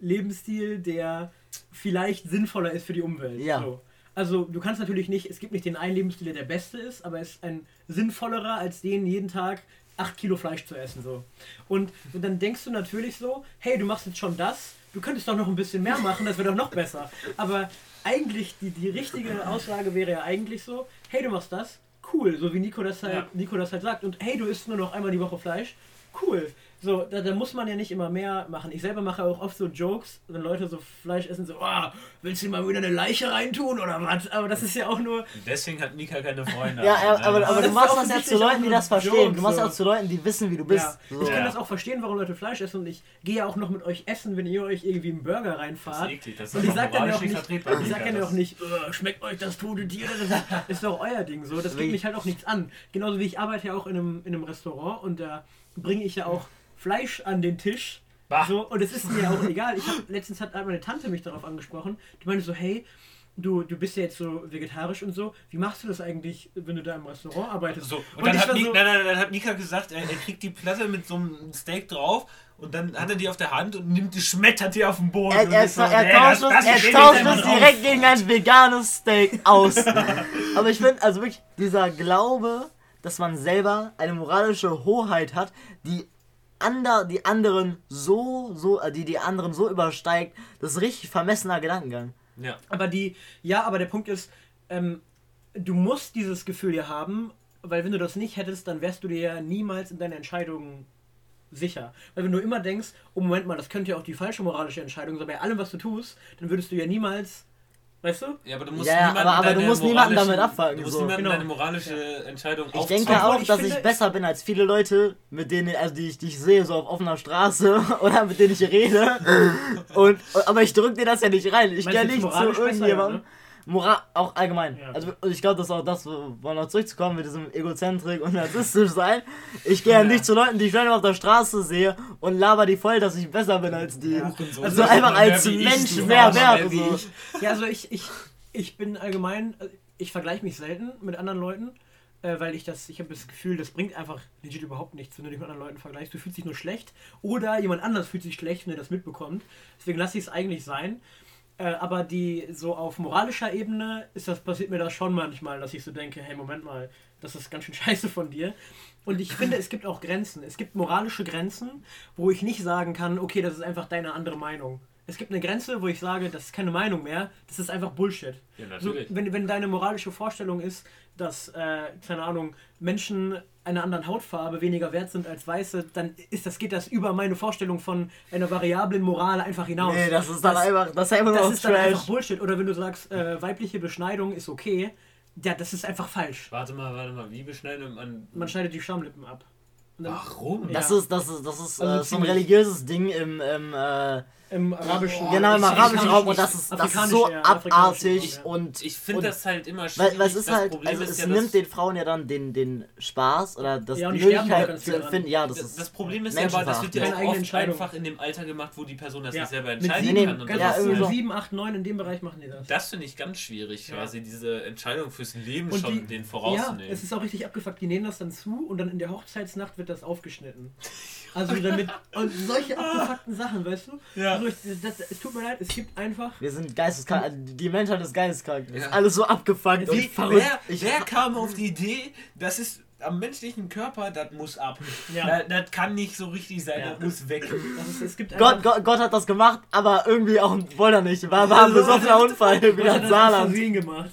Lebensstil, der vielleicht sinnvoller ist für die Umwelt. Ja. So. Also du kannst natürlich nicht, es gibt nicht den einen Lebensstil, der der beste ist, aber es ist ein sinnvollerer, als den jeden Tag 8 Kilo Fleisch zu essen. So. Und, und dann denkst du natürlich so, hey, du machst jetzt schon das, du könntest doch noch ein bisschen mehr machen, das wäre doch noch besser. Aber eigentlich, die, die richtige Aussage wäre ja eigentlich so, hey, du machst das, cool, so wie Nico das halt, Ja. Nico das halt sagt. Und hey, du isst nur noch einmal die Woche Fleisch, cool. So, da, da muss man ja nicht immer mehr machen. Ich selber mache auch oft so Jokes, wenn Leute so Fleisch essen, so, oh, willst du mal wieder eine Leiche reintun oder was? Aber das ist ja auch nur, Deswegen hat Mika keine Freunde. Ja, aber, aber, das aber das du machst auch das ja zu Leuten, auch die das verstehen. Joke, Du machst so. das zu Leuten, die wissen, wie du bist. Ja, So. ich kann Ja. das auch verstehen, warum Leute Fleisch essen und ich gehe ja auch noch mit euch essen, wenn ihr euch irgendwie einen Burger Das ist reinfahrt. eklig. Das ist Und ich doch sag dann ja auch nicht ich sag Mika, dann ja auch nicht, "Äh, schmeckt euch das tote Tier, das ist doch euer Ding so. Das geht mich halt auch nichts an. Genauso wie ich arbeite ja auch in einem, in einem Restaurant und da bringe ich ja auch Fleisch an den Tisch. Bah. So, und es ist mir auch egal. Ich hab, letztens hat meine Tante mich darauf angesprochen. Die meinte so, hey, du, du bist ja jetzt so vegetarisch und so. Wie machst du das eigentlich, wenn du da im Restaurant arbeitest? So, und, Und dann, ich hat Ni- so- nein, nein, dann hat Nika gesagt, er, er kriegt die Platte mit so einem Steak drauf und dann hat er die auf der Hand und nimmt die, schmettert die auf den Boden. Er, und er, ist so, er tauscht das- es, das er tauscht drauf. direkt gegen ein veganes Steak aus. Aber ich finde, also wirklich, dieser Glaube, dass man selber eine moralische Hoheit hat, die ander, die anderen so, so, äh, die die anderen so übersteigt, das ist richtig vermessener Gedankengang. Ja. Aber die, ja, aber der Punkt ist, ähm, du musst dieses Gefühl ja haben, weil wenn du das nicht hättest, dann wärst du dir ja niemals in deine Entscheidungen sicher. Weil wenn du immer denkst, oh Moment mal, das könnte ja auch die falsche moralische Entscheidung sein, bei allem, was du tust, dann würdest du ja niemals, weißt du? Ja, aber du musst Ja, niemanden aber- aber du musst niemanden damit abfangen, Du musst so. niemanden Genau. deine moralische Entscheidung Ich denke auch, ich dass finde- ich besser bin als viele Leute, mit denen, also die ich, die ich sehe, so auf offener Straße oder mit denen ich rede. Und, aber ich drücke dir das ja nicht rein. Ich gehe nicht zu irgendjemandem. ja, ne? Moral, auch allgemein. Ja. Also ich glaube, das ist auch das, wo noch zurückzukommen mit diesem Egozentrik und narzisstisch sein. Ich gehe ja. nicht zu Leuten, die ich auf der Straße sehe und laber die voll, dass ich besser bin als die. So Also einfach als ich, Mensch du mehr wert. So. ich. Ja, also ich, ich, ich bin allgemein, äh, ich vergleiche mich selten mit anderen Leuten, äh, weil ich das, ich habe das Gefühl, das bringt einfach legit überhaupt nichts, wenn du dich mit anderen Leuten vergleichst. Du fühlst dich nur schlecht oder jemand anders fühlt sich schlecht, wenn er das mitbekommt. Deswegen lasse ich es eigentlich sein. Äh, aber die so auf moralischer Ebene ist das passiert mir das schon manchmal, dass ich so denke, hey Moment mal, das ist ganz schön scheiße von dir. Und ich finde, es gibt auch Grenzen. Es gibt moralische Grenzen, wo ich nicht sagen kann, okay, das ist einfach deine andere Meinung. Es gibt eine Grenze, wo ich sage, das ist keine Meinung mehr, das ist einfach Bullshit. Ja, So, wenn, wenn deine moralische Vorstellung ist, dass, äh, keine Ahnung, Menschen einer anderen Hautfarbe weniger wert sind als Weiße, dann ist das, geht das über meine Vorstellung von einer variablen Moral einfach hinaus. Nee, das ist dann einfach, das ist einfach das nur ist dann einfach. Bullshit. Oder wenn du sagst, äh, weibliche Beschneidung ist okay, ja, das ist einfach falsch. Warte mal, warte mal, wie beschneidet man. Man schneidet die Schamlippen ab. Warum? Ja. Das ist, das ist, das ist Also äh, so ein religiöses Ding im, im äh, Im arabischen. Oh, genau im arabischen Raum und ich- das ist, das ist so eher, afrikanisch, abartig ja. und Ich finde das halt immer schwierig. Weil, weil es ist das halt, Problem also ist es ja, nimmt den Frauen ja dann den, den Spaß oder das Ja, die Möglichkeit ganz zu viel dran. finden. Ja, das Das, das Problem ist ja aber, das wird ja auch oft einfach in dem Alter gemacht, wo die Person das Ja. nicht selber entscheiden sieben, kann. Und ja, das, ist irgendwie so halt, 7, 8, 9, in dem Bereich machen die das. das finde ich ganz schwierig, Ja. quasi diese Entscheidung fürs Leben Und schon die- den Ja, vorauszunehmen. es ist auch richtig abgefuckt. Die nehmen das dann zu und dann in der Hochzeitsnacht wird das aufgeschnitten. Also damit. Und solche abgefuckten Sachen, weißt du? Ja. Also ich, das, es tut mir leid, es gibt einfach. wir sind geisteskrank, also die Menschheit ist geisteskrank. Ja. ist alles so abgefuckt und Wie, verrückt. wer, Ich- wer kam auf die Idee, das ist am menschlichen Körper, das muss ab. Ja. Das, kann nicht so richtig sein, Ja. das muss weg. Das ist, es gibt Gott. Gott, Gott hat das gemacht, aber irgendwie auch wollte er nicht. War, war ein Also, besoffener Unfall, Gott wieder hat in das Saarland. Gemacht.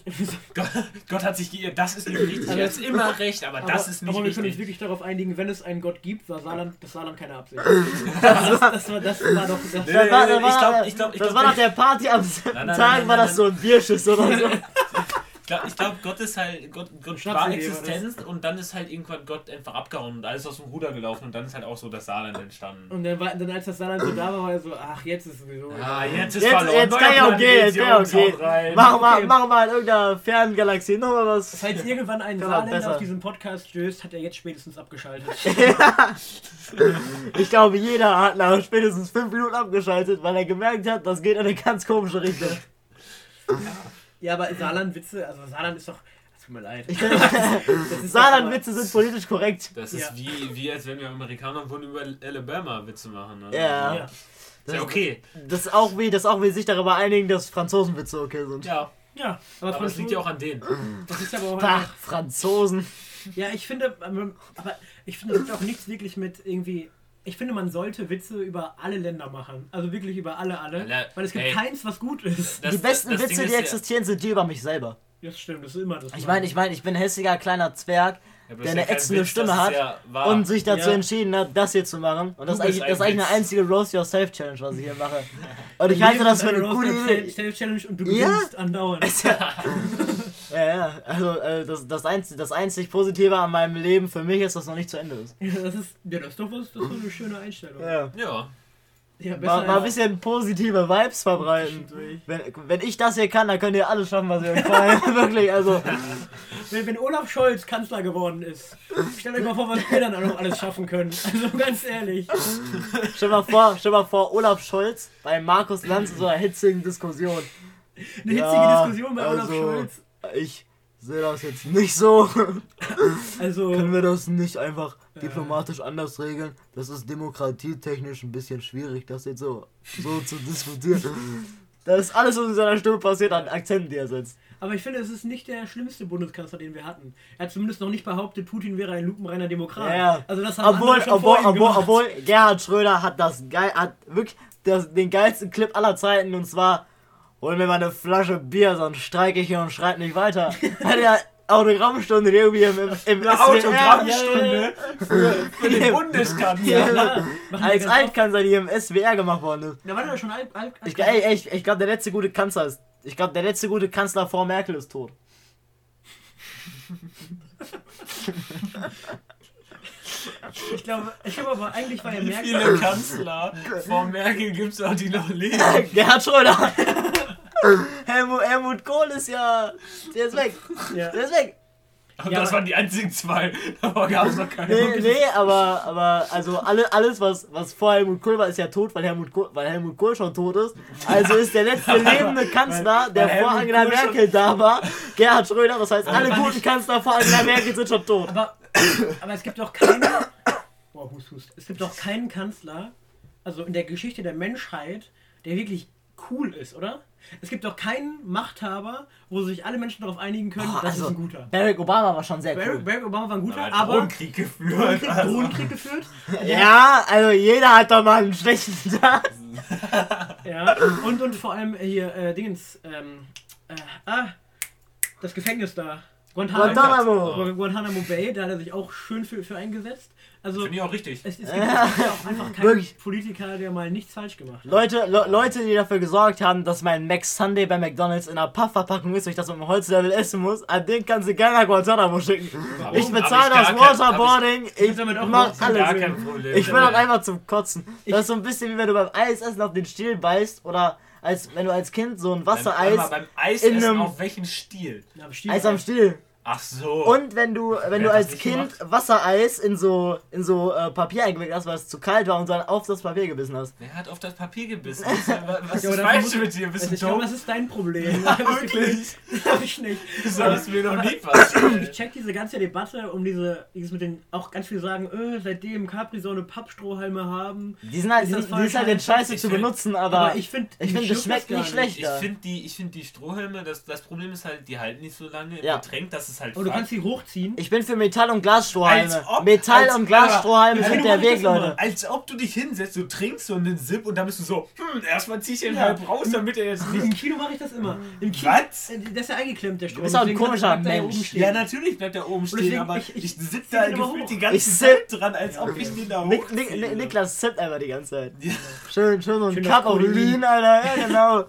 Gott, Gott hat sich geirrt, das ist nicht richtig. Aber- Er hat immer recht, aber, Aber, das ist nicht aber wir können uns richtig. wirklich darauf einigen, wenn es einen Gott gibt, war Saarland, das Saarland keine Absicht. das, das, war, das war doch. Das, Nee, Das war, das ich war, glaub- ich glaub- ich das glaub, war nach der- Party am nein, Tag, nein, war nein, das so ein Bierschiss oder so. Ich glaube, ich glaub, Gott ist halt, Gott, Gott war hier, Existenz und dann ist halt irgendwann Gott einfach abgehauen und alles aus dem Ruder gelaufen und dann ist halt auch so das Saarland entstanden. und dann, war, dann, als das Saarland so da war, war er so, ach, jetzt ist es sowieso. Ah, jetzt ist Jetzt, verloren. jetzt kann ja okay, jetzt kann ja okay. rein. Machen wir Okay. machen wir in irgendeiner fernen Galaxie nochmal was. Falls irgendwann ein Saarländer auf diesen Podcast stößt, hat er jetzt spätestens abgeschaltet. Ich glaube, jeder hat nach spätestens fünf Minuten abgeschaltet, weil er gemerkt hat, das geht in eine ganz komische Richtung. ja, aber Saarland-Witze, also Saarland ist doch. Tut mir leid. Das Saarland-Witze sind politisch korrekt. Das ist Ja. wie, wie als wenn wir Amerikaner wollen über Alabama Witze machen. Ne? Ja. Ja. Ist ja okay. Das ist auch wie, das auch wie sich darüber einigen, dass Franzosenwitze okay sind. Ja, Ja, aber, aber es liegt ja auch an denen. Das ist aber auch Ach, Franzosen. Ja, ich finde, aber ich finde, das hat auch nichts wirklich mit irgendwie. Ich finde, man sollte Witze über alle Länder machen. Also wirklich über alle, alle. Alle- Weil es gibt Hey. keins, was gut ist. Das- die besten das- das Witze, Ding die ist ja- existieren, sind die über mich selber. Das stimmt, das ist immer das. Ich meine, ich meine, ich bin ein hässlicher kleiner Zwerg, Ja, der eine ja ätzende Witz, Stimme hat ja und sich dazu Ja. entschieden hat, das hier zu machen. Und das, eigentlich, das ist eigentlich eine einzige Roast Yourself Challenge, was ich hier mache. Und ich halte das für eine gute Idee. Self-Challenge und du Ja. gewinnst andauernd. Ja, ja, also äh, das, das, einzig, das einzig Positive an meinem Leben für mich ist, dass noch nicht zu Ende ist. Ja, das ist, ja, das ist doch was, das ist doch eine schöne Einstellung. Ja. Ja. Ja, Mal, mal ein bisschen positive Vibes verbreiten. Wenn, wenn ich das hier kann, dann könnt ihr alles schaffen, was ihr euch wollt. Wirklich, also. Wenn, wenn Olaf Scholz Kanzler geworden ist, stellt euch mal vor, was wir dann auch noch alles schaffen können. Also ganz ehrlich. Stell mal vor, stell mal vor, Olaf Scholz bei Markus Lanz in so einer hitzigen Diskussion. Eine hitzige Ja, Diskussion bei Olaf also- Scholz. Ich sehe das jetzt nicht so. Also, Können wir das nicht einfach diplomatisch anders regeln? Das ist demokratietechnisch ein bisschen schwierig, das jetzt so, so zu diskutieren. Das ist alles, was in seiner Stimme passiert, an Akzenten, die er setzt. aber ich finde, es ist nicht der schlimmste Bundeskanzler, den wir hatten. Er hat zumindest noch nicht behauptet, Putin wäre ein lupenreiner Demokrat. Ja. Also das haben Obwohl, schon obwohl, obwohl, obwohl, Gerhard Schröder hat das geil, hat wirklich das, den geilsten Clip aller Zeiten und zwar, hol mir mal eine Flasche Bier, sonst streike ich hier und schreib nicht weiter. hat er Autogrammstunde die irgendwie im, im, im Eine SWR Autogrammstunde für, für den Ja. Bundeskanzler. Ja. Ganz Altkanzler, die im SWR gemacht worden ist. Da war der schon alt. alt, alt Ich, ey, ey, ich, ich glaube, der letzte gute Kanzler ist. Ich glaube, der letzte gute Kanzler vor Merkel ist tot. ich glaube, ich glaube aber eigentlich war er Wie Merkel. viele Kanzler vor Merkel gibt es auch, die noch leben? Gerhard Schröder. Helmut, Helmut Kohl ist ja. Der ist weg. Ja. Der ist weg. Und Ja, das waren die einzigen zwei. Aber gab es noch keine. Nee, nee, aber, aber also alle, alles, was, was vor Helmut Kohl war, ist ja tot, weil Helmut, Kohl, weil Helmut Kohl schon tot ist. Also ist der letzte lebende Kanzler, der weil vor Helmut Angela Kohl schon- Merkel da war, Gerhard Schröder. Das heißt, alle guten Kanzler vor Angela Merkel sind schon tot. Aber, aber es gibt doch keinen. Boah, hust, hust. Es gibt doch keinen Kanzler, also in der Geschichte der Menschheit, der wirklich cool ist, oder? Es gibt doch keinen Machthaber, wo sich alle Menschen darauf einigen können, Boah, das also- ist ein guter. Barack Obama war schon sehr Barack, cool. Barack Obama war ein guter, Aber aber Drogenkrieg geführt. Drogenkrieg, Also. Drogenkrieg geführt. Ja, also jeder hat doch mal einen schlechten Tag. Ja. Und, und vor allem hier, äh, Dingens, ähm, äh, ah, das Gefängnis da. Guantanamo. Guantanamo. Guantanamo Bay, da hat er sich auch schön für, für eingesetzt. Also, Finde ich auch richtig. es, es, gibt, ja auch einfach keinen Wirklich. Politiker, der mal nichts falsch gemacht hat. Leute, Le Leute, die dafür gesorgt haben, dass mein Mac Sunday bei McDonalds in einer Puffverpackung ist, wo ich das mit dem Holzlevel essen muss, an den kannst du gerne nach Guantanamo schicken. Warum? Ich bezahle ich das Waterboarding, ich damit auch mach noch- Gar alles. kein Problem. Ich bin halt einfach zum Kotzen. Das ist so ein bisschen wie wenn du beim Eisessen auf den Stiel beißt oder als wenn du als Kind so ein Wassereis, beim, beim Eis in essen einem- auf welchen Stil? Ja, am Stiel- Eis am Stiel. Ach so. Und wenn du, wenn du das als Kind gemacht? Wassereis in so, in so äh, Papier eingewickelt hast, weil es zu kalt war und dann auf das Papier gebissen hast. Wer hat auf das Papier gebissen? Was, Ja, ist falsch mit dir? Bist Also du ich glaube, das ist dein Problem. Wirklich? Hab ich nicht. Das ist mir noch nie Ich passiert. check diese ganze Debatte um diese, dieses mit den, auch ganz viele sagen, öh, seitdem Capri so eine Pappstrohhalme haben. Die sind halt, Ist die, das die ist halt in Scheiße Ich zu find- benutzen, aber, Aber ich finde, ich finde, das schmeckt nicht schlecht. Ich Ja. finde die, ich find die Strohhalme, das, das Problem ist halt, die halten nicht so lange Ja. Getränk, das ist halt Aber du kannst sie hochziehen. Ich bin für Metall- und Glasstrohhalme. Als ob- Metall- als- und Glasstrohhalme sind der Weg. Leute. Als ob du dich hinsetzt, du trinkst so einen Sip und dann bist du so, hm, erstmal zieh ich den Ja. halb raus, damit er jetzt Im nicht. Kino mache ich das immer. Im Kino, Was? äh, Der ist ja eingeklemmt, der Stuhl. bist auch ein komischer er Mensch. oben stehen. Ja, natürlich bleibt er oben stehen, deswegen, aber ich- ich, ich sitze da gefühlt die ganze Ich Zeit dran, als ob ich den da hochziehe. Nik Niklas zippt einfach die ganze Zeit. Schön, schön so ein Cup of. Lean, Alter. Ja, genau.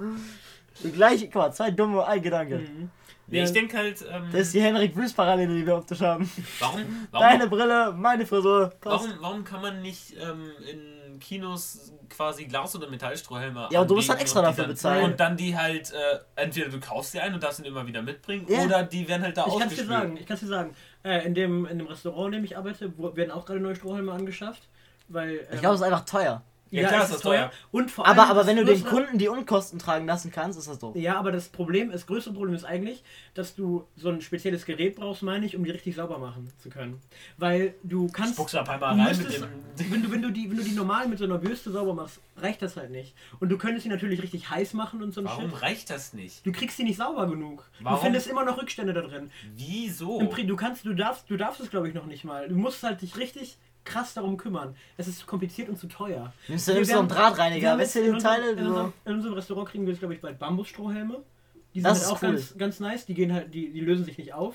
Die gleiche, guck mal, zwei dumme, ein Gedanke. Mhm. Nee, ich denke halt, ähm, Das ist die Henrik Wüst Parallele, die wir auf Tisch haben. warum, warum, Deine Brille, meine Frisur. Passt. warum, warum kann man nicht ähm, in Kinos quasi Glas- oder Metallstrohhelme Ja, und du musst dann anbieten extra dafür dann, bezahlen. Und dann die halt, äh, entweder du kaufst dir einen und darfst ihn immer wieder mitbringen, Ja. oder die werden halt da Ich kann es dir sagen, ich kann dir sagen. Äh, in, dem, in dem Restaurant, in dem ich arbeite, wo, werden auch gerade neue Strohhalme angeschafft. Weil, ähm, Ich glaube, es ist einfach teuer. Ja, klar es ist das teuer. Und vor allem Aber, aber das wenn du den Kunden die Unkosten tragen lassen kannst, ist das doof. Ja, aber das Problem, das größte Problem ist eigentlich, dass du so ein spezielles Gerät brauchst, meine ich, um die richtig sauber machen zu können. Weil du kannst. Spuckst du ab einmal rein mit müsstest- dem. wenn, du, wenn, du die, wenn du die normal mit so einer Bürste sauber machst, reicht das halt nicht. Und du könntest sie natürlich richtig heiß machen und so ein Warum Shit. reicht das nicht? Du kriegst sie nicht sauber genug. Warum? Du findest immer noch Rückstände da drin. Wieso? Du kannst, du darfst, du darfst es glaube ich noch nicht mal. Du musst halt dich richtig krass darum kümmern. Es ist zu kompliziert und zu teuer. Nimmst du, Wir nimmst du so einen Drahtreiniger, weißt du in die Teile? unserem, in, So. unserem, in unserem Restaurant kriegen wir jetzt glaube ich bald Bambusstrohhelme. Die sind Das halt ist auch cool. ganz, ganz nice. Die gehen halt, die, die lösen sich nicht auf.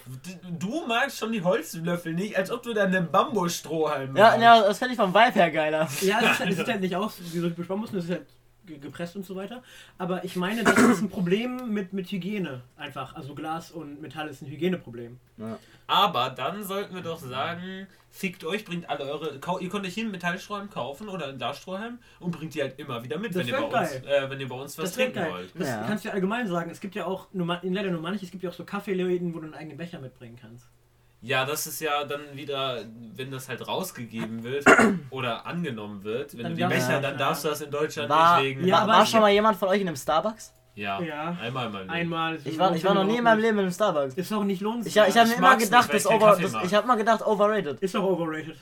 Du magst schon die Holzlöffel nicht, als ob du dann einen Bambusstrohhalm Ja, magst. ja, das fände ich vom Vibe her geiler. Ja, es, ist halt, halt nicht aus wie so Bambus, das ist halt gepresst und so weiter. Aber ich meine, das ist ein Problem mit, mit Hygiene einfach. Also Glas und Metall ist ein Hygieneproblem. Aber dann sollten wir doch sagen, fickt euch, bringt alle eure. Ihr könnt euch hier einen Metallstrohhalm kaufen oder einen Glasstrohhalm und bringt die halt immer wieder mit, Das wenn ihr, bei uns, äh, wenn ihr bei uns was Das trinken geil. wollt. Das Ja. kannst du ja allgemein sagen. Es gibt ja auch, nur, leider nur manche, es gibt ja auch so Kaffeeläden, wo du einen eigenen Becher mitbringen kannst. Ja, das ist ja dann wieder, wenn das halt rausgegeben wird oder angenommen wird, wenn Dann du die darfst Becher, du- dann darfst du das in Deutschland War, nicht wegen. Ja, war, war schon mal jemand von euch in einem Starbucks? Ja, Ja. einmal mal. Einmal. Ich war, ich war noch nie in meinem Leben in einem Starbucks. Ist doch nicht lohnenswert. Ich, ich habe mir immer gedacht, das over, das, ich habe mal gedacht, overrated. Ist doch overrated.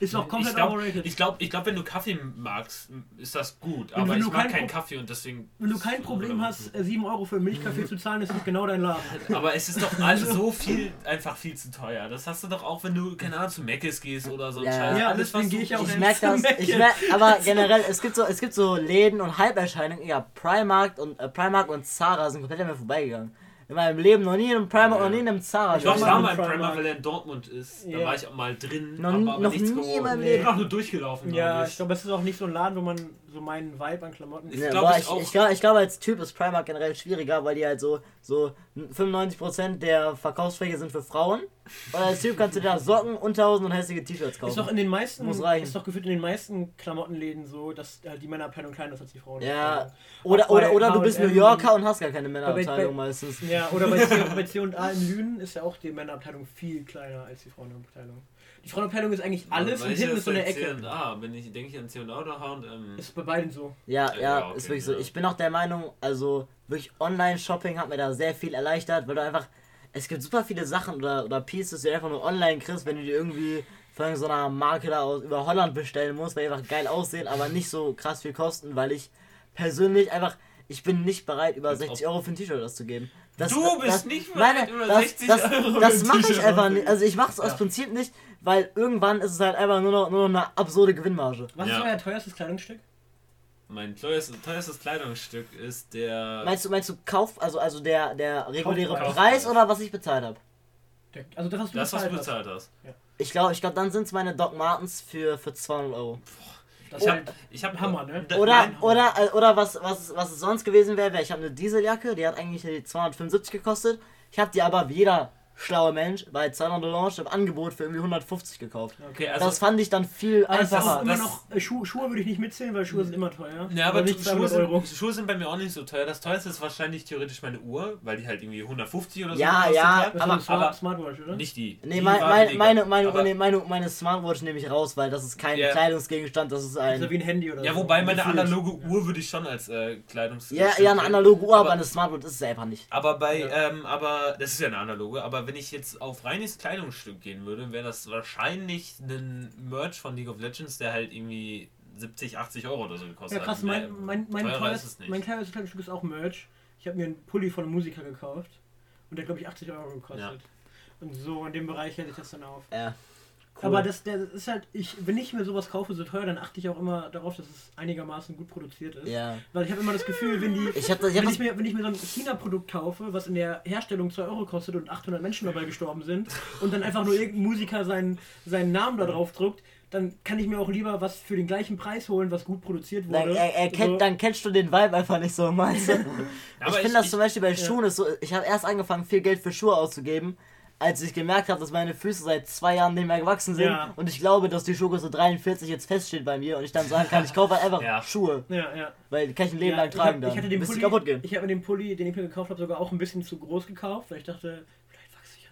Ist doch komplett ich glaube, overrated. ich glaub, ich glaub, wenn du Kaffee magst, ist das gut. Wenn aber du ich mag kein keinen Pro- Kaffee und deswegen. Wenn du kein Problem hast, äh, 7 Euro für einen Milchkaffee zu zahlen, ist das genau dein Laden. Aber es ist doch alles so viel, einfach viel zu teuer. Das hast du doch auch, wenn du, keine Ahnung, zu Meckes gehst oder so. ein Ja. Scheiß. Ja, alles, was gehe ich auch Ich merke das, ich merk, aber generell, es gibt so, es gibt so Läden und Halberscheinungen, ja, Primark und, äh, Primark und Zara sind komplett an mir vorbeigegangen. In meinem Leben noch nie in einem Primark, Ja. noch nie in einem Zara. Ich war, ich mal war in mal im Primark. Weil er in Dortmund ist. Da war ich auch mal drin. Noch- aber, noch nichts nie geholt. in meinem Ich Leben. bin auch nur durchgelaufen. Ja, ich glaube, es ist auch nicht so ein Laden, wo man so meinen Vibe an Klamotten. Ich Ja, glaub, boah, ich ich, ich, glaube, ich glaube, als Typ ist Primark generell schwieriger, weil die halt so, so 95% der Verkaufsfläche sind für Frauen. Und als Typ kannst du da Socken, Unterhosen und hässliche T-Shirts Ist doch kaufen. in den meisten, Muss reichen. ist doch gefühlt in den meisten Klamottenläden so, dass äh, die Männerabteilung kleiner ist als die Frauen. Ja, Oder, bei oder, oder du bist New Yorker und hast gar keine bei- Männerabteilung bei- meistens. Ja, oder bei C- bei C&A in Lünen ist ja auch die Männerabteilung viel kleiner als die Frauenabteilung. Die Frauenabteilung ist eigentlich alles und hinten ist so eine Ecke. C&A? Bin ich, denke ich an C&A oder H&M? Ist bei beiden so. Ja, Ja, ja, okay, ist wirklich so. ja. Ich bin auch der Meinung, also wirklich Online-Shopping hat mir da sehr viel erleichtert, weil du einfach, es gibt super viele Sachen oder, oder Pieces, die du einfach nur online kriegst, wenn du die irgendwie von so einer Marke da aus über Holland bestellen musst, weil die einfach geil aussehen, aber nicht so krass viel kosten, weil ich persönlich einfach, ich bin nicht bereit, über Als ob- 60 Euro für ein T-Shirt auszugeben. Das, Du bist das, nicht bereit, meine, über das, 60 das, Euro für das ein mache ich einfach nicht. Also ich mache es aus Ja. Prinzip nicht, weil irgendwann ist es halt einfach nur noch, nur noch eine absurde Gewinnmarge. Was Ja. ist euer teuerstes Kleidungsstück? Mein teuerstes, teuerstes Kleidungsstück ist der... Meinst du, meinst du Kauf, also also der, der reguläre Kaufpreis. Preis oder was ich bezahlt habe? Also das, was du das, was du bezahlt bezahlt hast. hast. Ich glaube, ich glaube, dann sind es meine Doc Martens für, für 200 Euro. Das Ich ist hab, halt ich hab, Hammer, ne? Oder, nein, oder, äh, oder was, was, was es sonst gewesen wäre, wäre, ich habe eine Dieseljacke, die hat eigentlich die 275 gekostet. Ich habe die aber wie jeder schlaue Mensch bei Zalando Launch im Angebot für irgendwie 150 gekauft. Okay, also... das fand ich dann viel Aber es ist einfacher. immer das- noch, äh, Schuhe, Schuhe würde ich nicht mitzählen, weil Schuhe sind immer teuer. Ja, aber nicht Schuhe 200 Euro. sind, Schuhe sind bei mir auch nicht so teuer. Das teuerste ist wahrscheinlich theoretisch meine Uhr, weil die halt irgendwie 150 oder so Ja, ja. Das aber- Smart, aber- Smartwatch, oder? Nicht die. Nee, die mein, meine, meine, Aber- meine, meine, meine Smartwatch nehme ich raus, weil das ist kein Ja. Kleidungsgegenstand, das ist Das ist ja ein. wie ein Handy oder Ja, so. wobei meine analoge Uhr würde ich schon als äh, Kleidungs... Ja, ja, eine analoge Uhr, aber Aber- eine Smartwatch ist es einfach nicht. Aber bei, Ja. ähm, aber das ist ja eine analoge, aber wenn ich jetzt auf reines Kleidungsstück gehen würde, wäre das wahrscheinlich ein Merch von League of Legends, der halt irgendwie 70, 80 Euro oder so gekostet Ja, krass, hat. mein, mein, mein, mein teuerstes Kleidungsstück ist auch Merch. Ich habe mir einen Pulli von einem Musiker gekauft und der glaube ich 80 Euro gekostet. Ja. Und so in dem Bereich hätte ich das dann auf. Ja. Aber das, der, das ist halt, ich, wenn ich mir sowas kaufe, so teuer, dann achte ich auch immer darauf, dass es einigermaßen gut produziert ist. Ja. Weil ich habe immer das Gefühl, wenn die. Ich hab ich hab wenn, ich mir, wenn ich mir so ein China-Produkt kaufe, was in der Herstellung 2 Euro kostet und 800 Menschen dabei gestorben sind und dann einfach nur irgendein Musiker seinen, seinen Namen da drauf druckt, dann kann ich mir auch lieber was für den gleichen Preis holen, was gut produziert Dann, wurde. er, er kennt, So- dann kennst du den Vibe einfach nicht so, meinst du? ich finde das ich- zum Beispiel bei Schuhen ist so, ich habe erst angefangen, viel Geld für Schuhe auszugeben, als ich gemerkt habe, dass meine Füße seit zwei Jahren nicht mehr gewachsen sind Ja. und ich glaube, dass die Schuhgröße 43 jetzt feststeht bei mir und ich dann sagen kann, ich kaufe einfach Ja. Schuhe, Ja, ja. weil die kann ich ein Leben ja, lang tragen ich, hab, ich dann, hatte den Pulli, kaputt gehen. Ich habe mir den Pulli, den ich mir gekauft habe, sogar auch ein bisschen zu groß gekauft, weil ich dachte, ich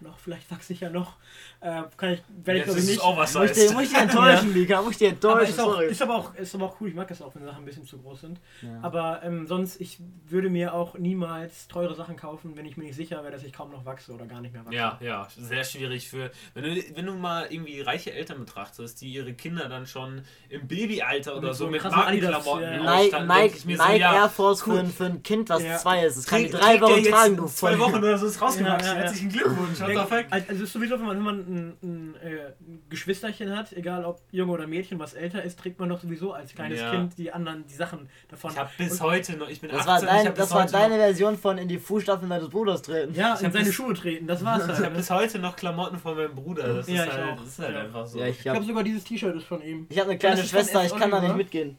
ja noch, vielleicht wachse ich ja noch. Äh, kann ich, werde ich glaube ich es nicht. Muss ich dir, muss ich dir enttäuschen, Mika, muss ich dir Aber enttäuschen, ist, auch, ist, aber auch, ist aber auch cool, ich mag das auch, wenn Sachen ein bisschen zu groß sind. Ja. Aber ähm, sonst, ich würde mir auch niemals teure Sachen kaufen, wenn ich mir nicht sicher wäre, dass ich kaum noch wachse oder gar nicht mehr wachse. Ja, ja, sehr schwierig für. Wenn du, wenn du mal irgendwie reiche Eltern betrachtest, die ihre Kinder dann schon im Babyalter oder so so mit Markenklamotten ja. Nike, Nike, Nike so, ja, Air Force cool. für, ein, für ein Kind, was Ja. zwei ist. Das kann die drei Wochen tragen, du Zwei. Wochen oder so ist rausgewachsen. Herzlichen Glückwunsch. Fuck? Also es ist sowieso, wenn man, wenn man ein, ein, äh, ein Geschwisterchen hat, egal ob Junge oder Mädchen, was älter ist, trägt man doch sowieso als kleines Ja. Kind die anderen, die Sachen davon. Ich habe bis Und- heute noch, ich bin Das 18, war, dein, hab das war deine noch, Version von in die Fußstapfen deines Bruders treten. Ja, Ich in hab seine bis- Schuhe treten, das war's ich habe halt. bis heute noch Klamotten von meinem Bruder. Das Ja, ist halt, das ist halt Ja. einfach so. Ja, ich habe sogar dieses T-Shirt ist von ihm. ich hab eine kleine Schwester, ich kann da nicht mitgehen.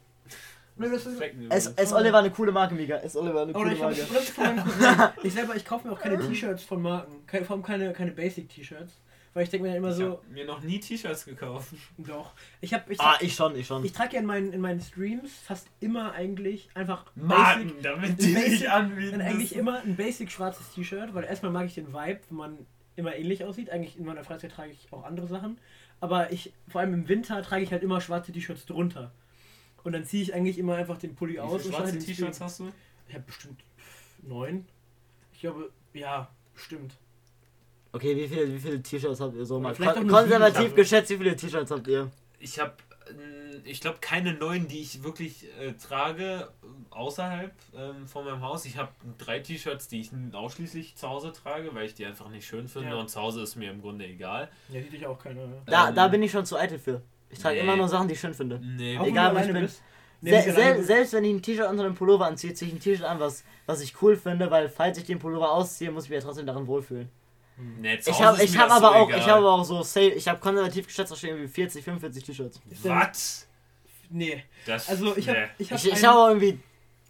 S, übrigens. S. Oliver eine coole Marke, Mika. S. Oliver eine coole ich, hab, Marke. Ich selber, ich kaufe mir auch keine T-Shirts von Marken. Keine, vor allem keine, keine Basic-T-Shirts. Weil ich denke mir dann immer Ich so, habe mir noch nie T-Shirts gekauft. doch. Ich habe ich, Ah, ich schon, ich schon. ich trage ja in meinen, in meinen Streams fast immer eigentlich einfach Marken, damit die Basic- sich anbieten. Dann eigentlich immer ein basic schwarzes T-Shirt, weil erstmal mag ich den Vibe, wenn man immer ähnlich aussieht. Eigentlich in meiner Freizeit trage ich auch andere Sachen. Aber ich, vor allem im Winter, trage ich halt immer schwarze T-Shirts drunter. Und dann ziehe ich eigentlich immer einfach den Pulli Wie aus viele und schwarze T-Shirts hast du? Ich habe bestimmt neun. Ich glaube, ja, bestimmt. Okay, wie viele, wie viele T-Shirts habt ihr so mal? Kon konservativ sieben. geschätzt, wie viele T-Shirts habt ihr? Ich habe, ich glaube, keine neuen, die ich wirklich äh, trage äh, außerhalb ähm, von meinem Haus. Ich habe drei T-Shirts, die ich ausschließlich zu Hause trage, weil ich die einfach nicht schön finde Ja. und zu Hause ist mir im Grunde egal. Ja, sieht dich auch keiner. Da, Ähm, da bin ich schon zu eitel für. Ich trage nee. immer nur Sachen, die ich schön finde. Nee, Auch Egal, wenn ich bin. bist. Ich Se sel selbst wenn ich ein T-Shirt unter einem Pullover anziehe, ziehe ich ein T-Shirt an, was, was ich cool finde, weil falls ich den Pullover ausziehe, muss ich mich ja trotzdem darin wohlfühlen. Nee, Ich habe ich hab aber so auch, egal. ich habe auch so safe, ich habe konservativ geschätzt, stehen irgendwie 40, 45 T-Shirts. Was? Nee. Das, Also ich habe nee. ich hab Ich, ich habe auch irgendwie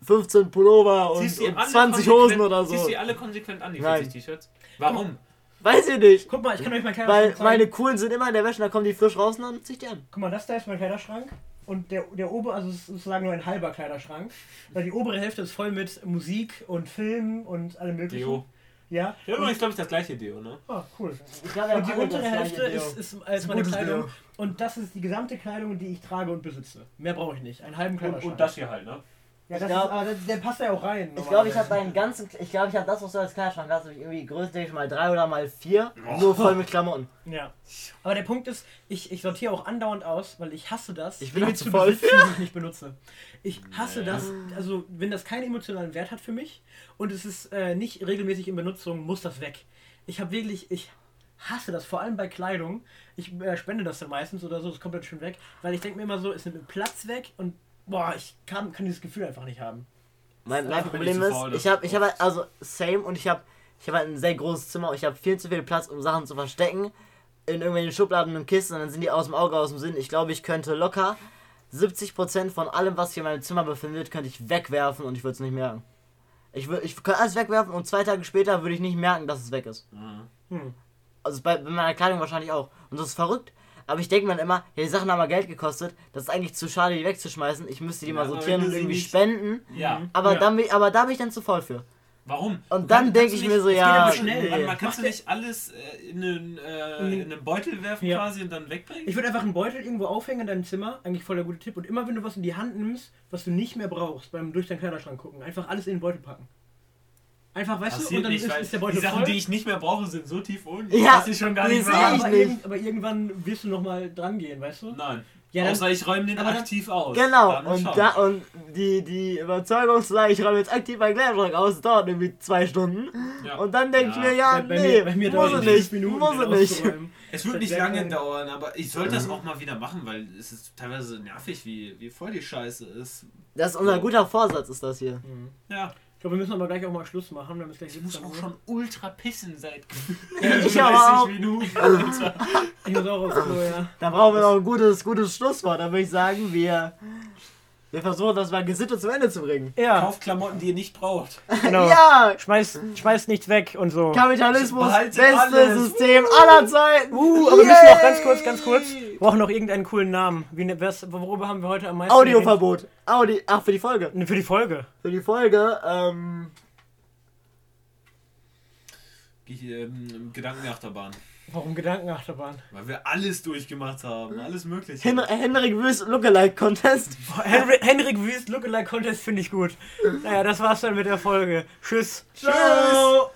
15 Pullover und, und alle 20 konsequent- Hosen oder so. Ziehst du die alle konsequent an, die Nein. 40 T-Shirts? Warum? Weiß ich nicht. Guck mal, ich kann euch meinen Weil Kleiderschrank zeigen. meine coolen sind immer in der Wäsche, da kommen die frisch raus und dann zieh ich die an. Guck mal, das da ist mein Kleiderschrank. Und der, der obere, also es ist sozusagen nur ein halber Kleiderschrank. Weil die obere Hälfte ist voll mit Musik und Film und allem möglichen. Deo. Ja. Ja, übrigens glaube ich das gleiche Deo, ne? Oh, cool. Ich glaube, Und die untere Hälfte ist, ist, ist ein meine gutes Kleidung. Deo. Und das ist die gesamte Kleidung, die ich trage und besitze. Mehr brauche ich nicht. Einen halben Und, Kleiderschrank. und das hier halt, ne? Ja, das glaub- ist, aber der, der passt ja auch rein. Ich glaube, ich habe meinen ganzen, ich glaube, ich habe das, was du als Kleiderschrank hast, ich irgendwie größtenteils mal drei oder mal vier, Oh. nur voll mit Klamotten. Ja. Aber der Punkt ist, ich, ich sortiere auch andauernd aus, weil ich hasse das, Ich bin auch zu voll. besitzen, die ich nicht benutze. Ich hasse Nee. das, also wenn das keinen emotionalen Wert hat für mich und es ist äh, nicht regelmäßig in Benutzung, muss das weg. Ich habe wirklich, ich hasse das, vor allem bei Kleidung. Ich äh, spende das dann meistens oder so, ist komplett schön weg, weil ich denke mir immer so, es nimmt mir Platz weg und boah, ich kann, kann dieses Gefühl einfach nicht haben. Mein, mein Problem ist, faul, ich habe, ich auch- habe also same und ich habe, ich habe halt ein sehr großes Zimmer und ich habe viel zu viel Platz, um Sachen zu verstecken in irgendwelchen Schubladen und Kisten und dann sind die aus dem Auge, aus dem Sinn. Ich glaube, ich könnte locker 70% von allem, was sich in meinem Zimmer befindet, könnte ich wegwerfen und ich würde es nicht merken. Ich würde, ich könnte alles wegwerfen und zwei Tage später würde ich nicht merken, dass es weg ist. Mhm. Hm. Also bei, bei meiner Kleidung wahrscheinlich auch. Und das ist verrückt. Aber ich denke mir dann immer, ja, die Sachen haben mal Geld gekostet. Das ist eigentlich zu schade, die wegzuschmeißen. Ich müsste die Ja, mal aber sortieren und irgendwie spenden. Ja. Aber, Ja. dann, bin- aber da bin ich dann zu voll für. Warum? Und dann denke ich nicht- mir so, geht ja. aber schnell. Nee. mal, kannst du nicht alles äh, in, einen, äh, Mhm. in einen Beutel werfen Ja. quasi und dann wegbringen? Ich würde einfach einen Beutel irgendwo aufhängen in deinem Zimmer, eigentlich voll der gute Tipp. Und immer wenn du was in die Hand nimmst, was du nicht mehr brauchst, beim durch deinen Kleiderschrank gucken, einfach alles in den Beutel packen. Einfach, weißt du, Passiert und dann nicht, ist, ist der die Beutel Sachen, voll. die ich nicht mehr brauche, sind so tief unten, Ja, dass ich schon gar die nicht mehr ich aber, irgend, aber irgendwann wirst du nochmal dran gehen, weißt du? Nein. Ja, dann- Außer ich räume den aber dann- aktiv aus. Genau, Dann und da und die, die Überzeugung zu sagen, ich räume jetzt aktiv meinen Kleiderschrank aus, dauert irgendwie zwei Stunden. Ja. Und dann denke ich Ja. mir, ja, bei, bei nee, mir, bei mir muss es nicht, Minuten, muss es nicht. Es wird nicht lange dauern, aber ich sollte das auch mal wieder machen, weil es ist teilweise nervig, wie, wie voll die Scheiße ist. Das ist unser guter Vorsatz, ist das hier. Ja. Ich glaube, wir müssen aber gleich auch mal Schluss machen, damit es gleich Ich muss 17 auch Uhr. schon ultra pissen seit Ich aber auch. Minuten. Alter. Ich muss auch aufs Klo, ja. Da brauchen wir noch ein gutes, gutes Schlusswort. Da würde ich sagen, wir, wir versuchen das mal gesittet zum Ende zu bringen. Ja, Kauft Klamotten, die ihr nicht braucht. genau. Ja! Schmeiß, schmeiß nichts weg und so. Kapitalismus, bestes alles. System aller Zeiten. Uh, aber wir müssen noch ganz kurz, ganz kurz. Wir brauchen noch irgendeinen coolen Namen. Wie, ne- was, worüber haben wir heute am meisten Audioverbot. Audi Ach, für die Folge. geredet? Für die Folge. Für die Folge, ähm. Ähm, Gedankenachterbahn. Warum Gedankenachterbahn? Weil wir alles durchgemacht haben. Alles mögliche. Hen Henrik Wüst Lookalike Contest. Henrik Wüst Lookalike Contest finde ich gut. Naja, das war's dann mit der Folge. Tschüss. Ciao.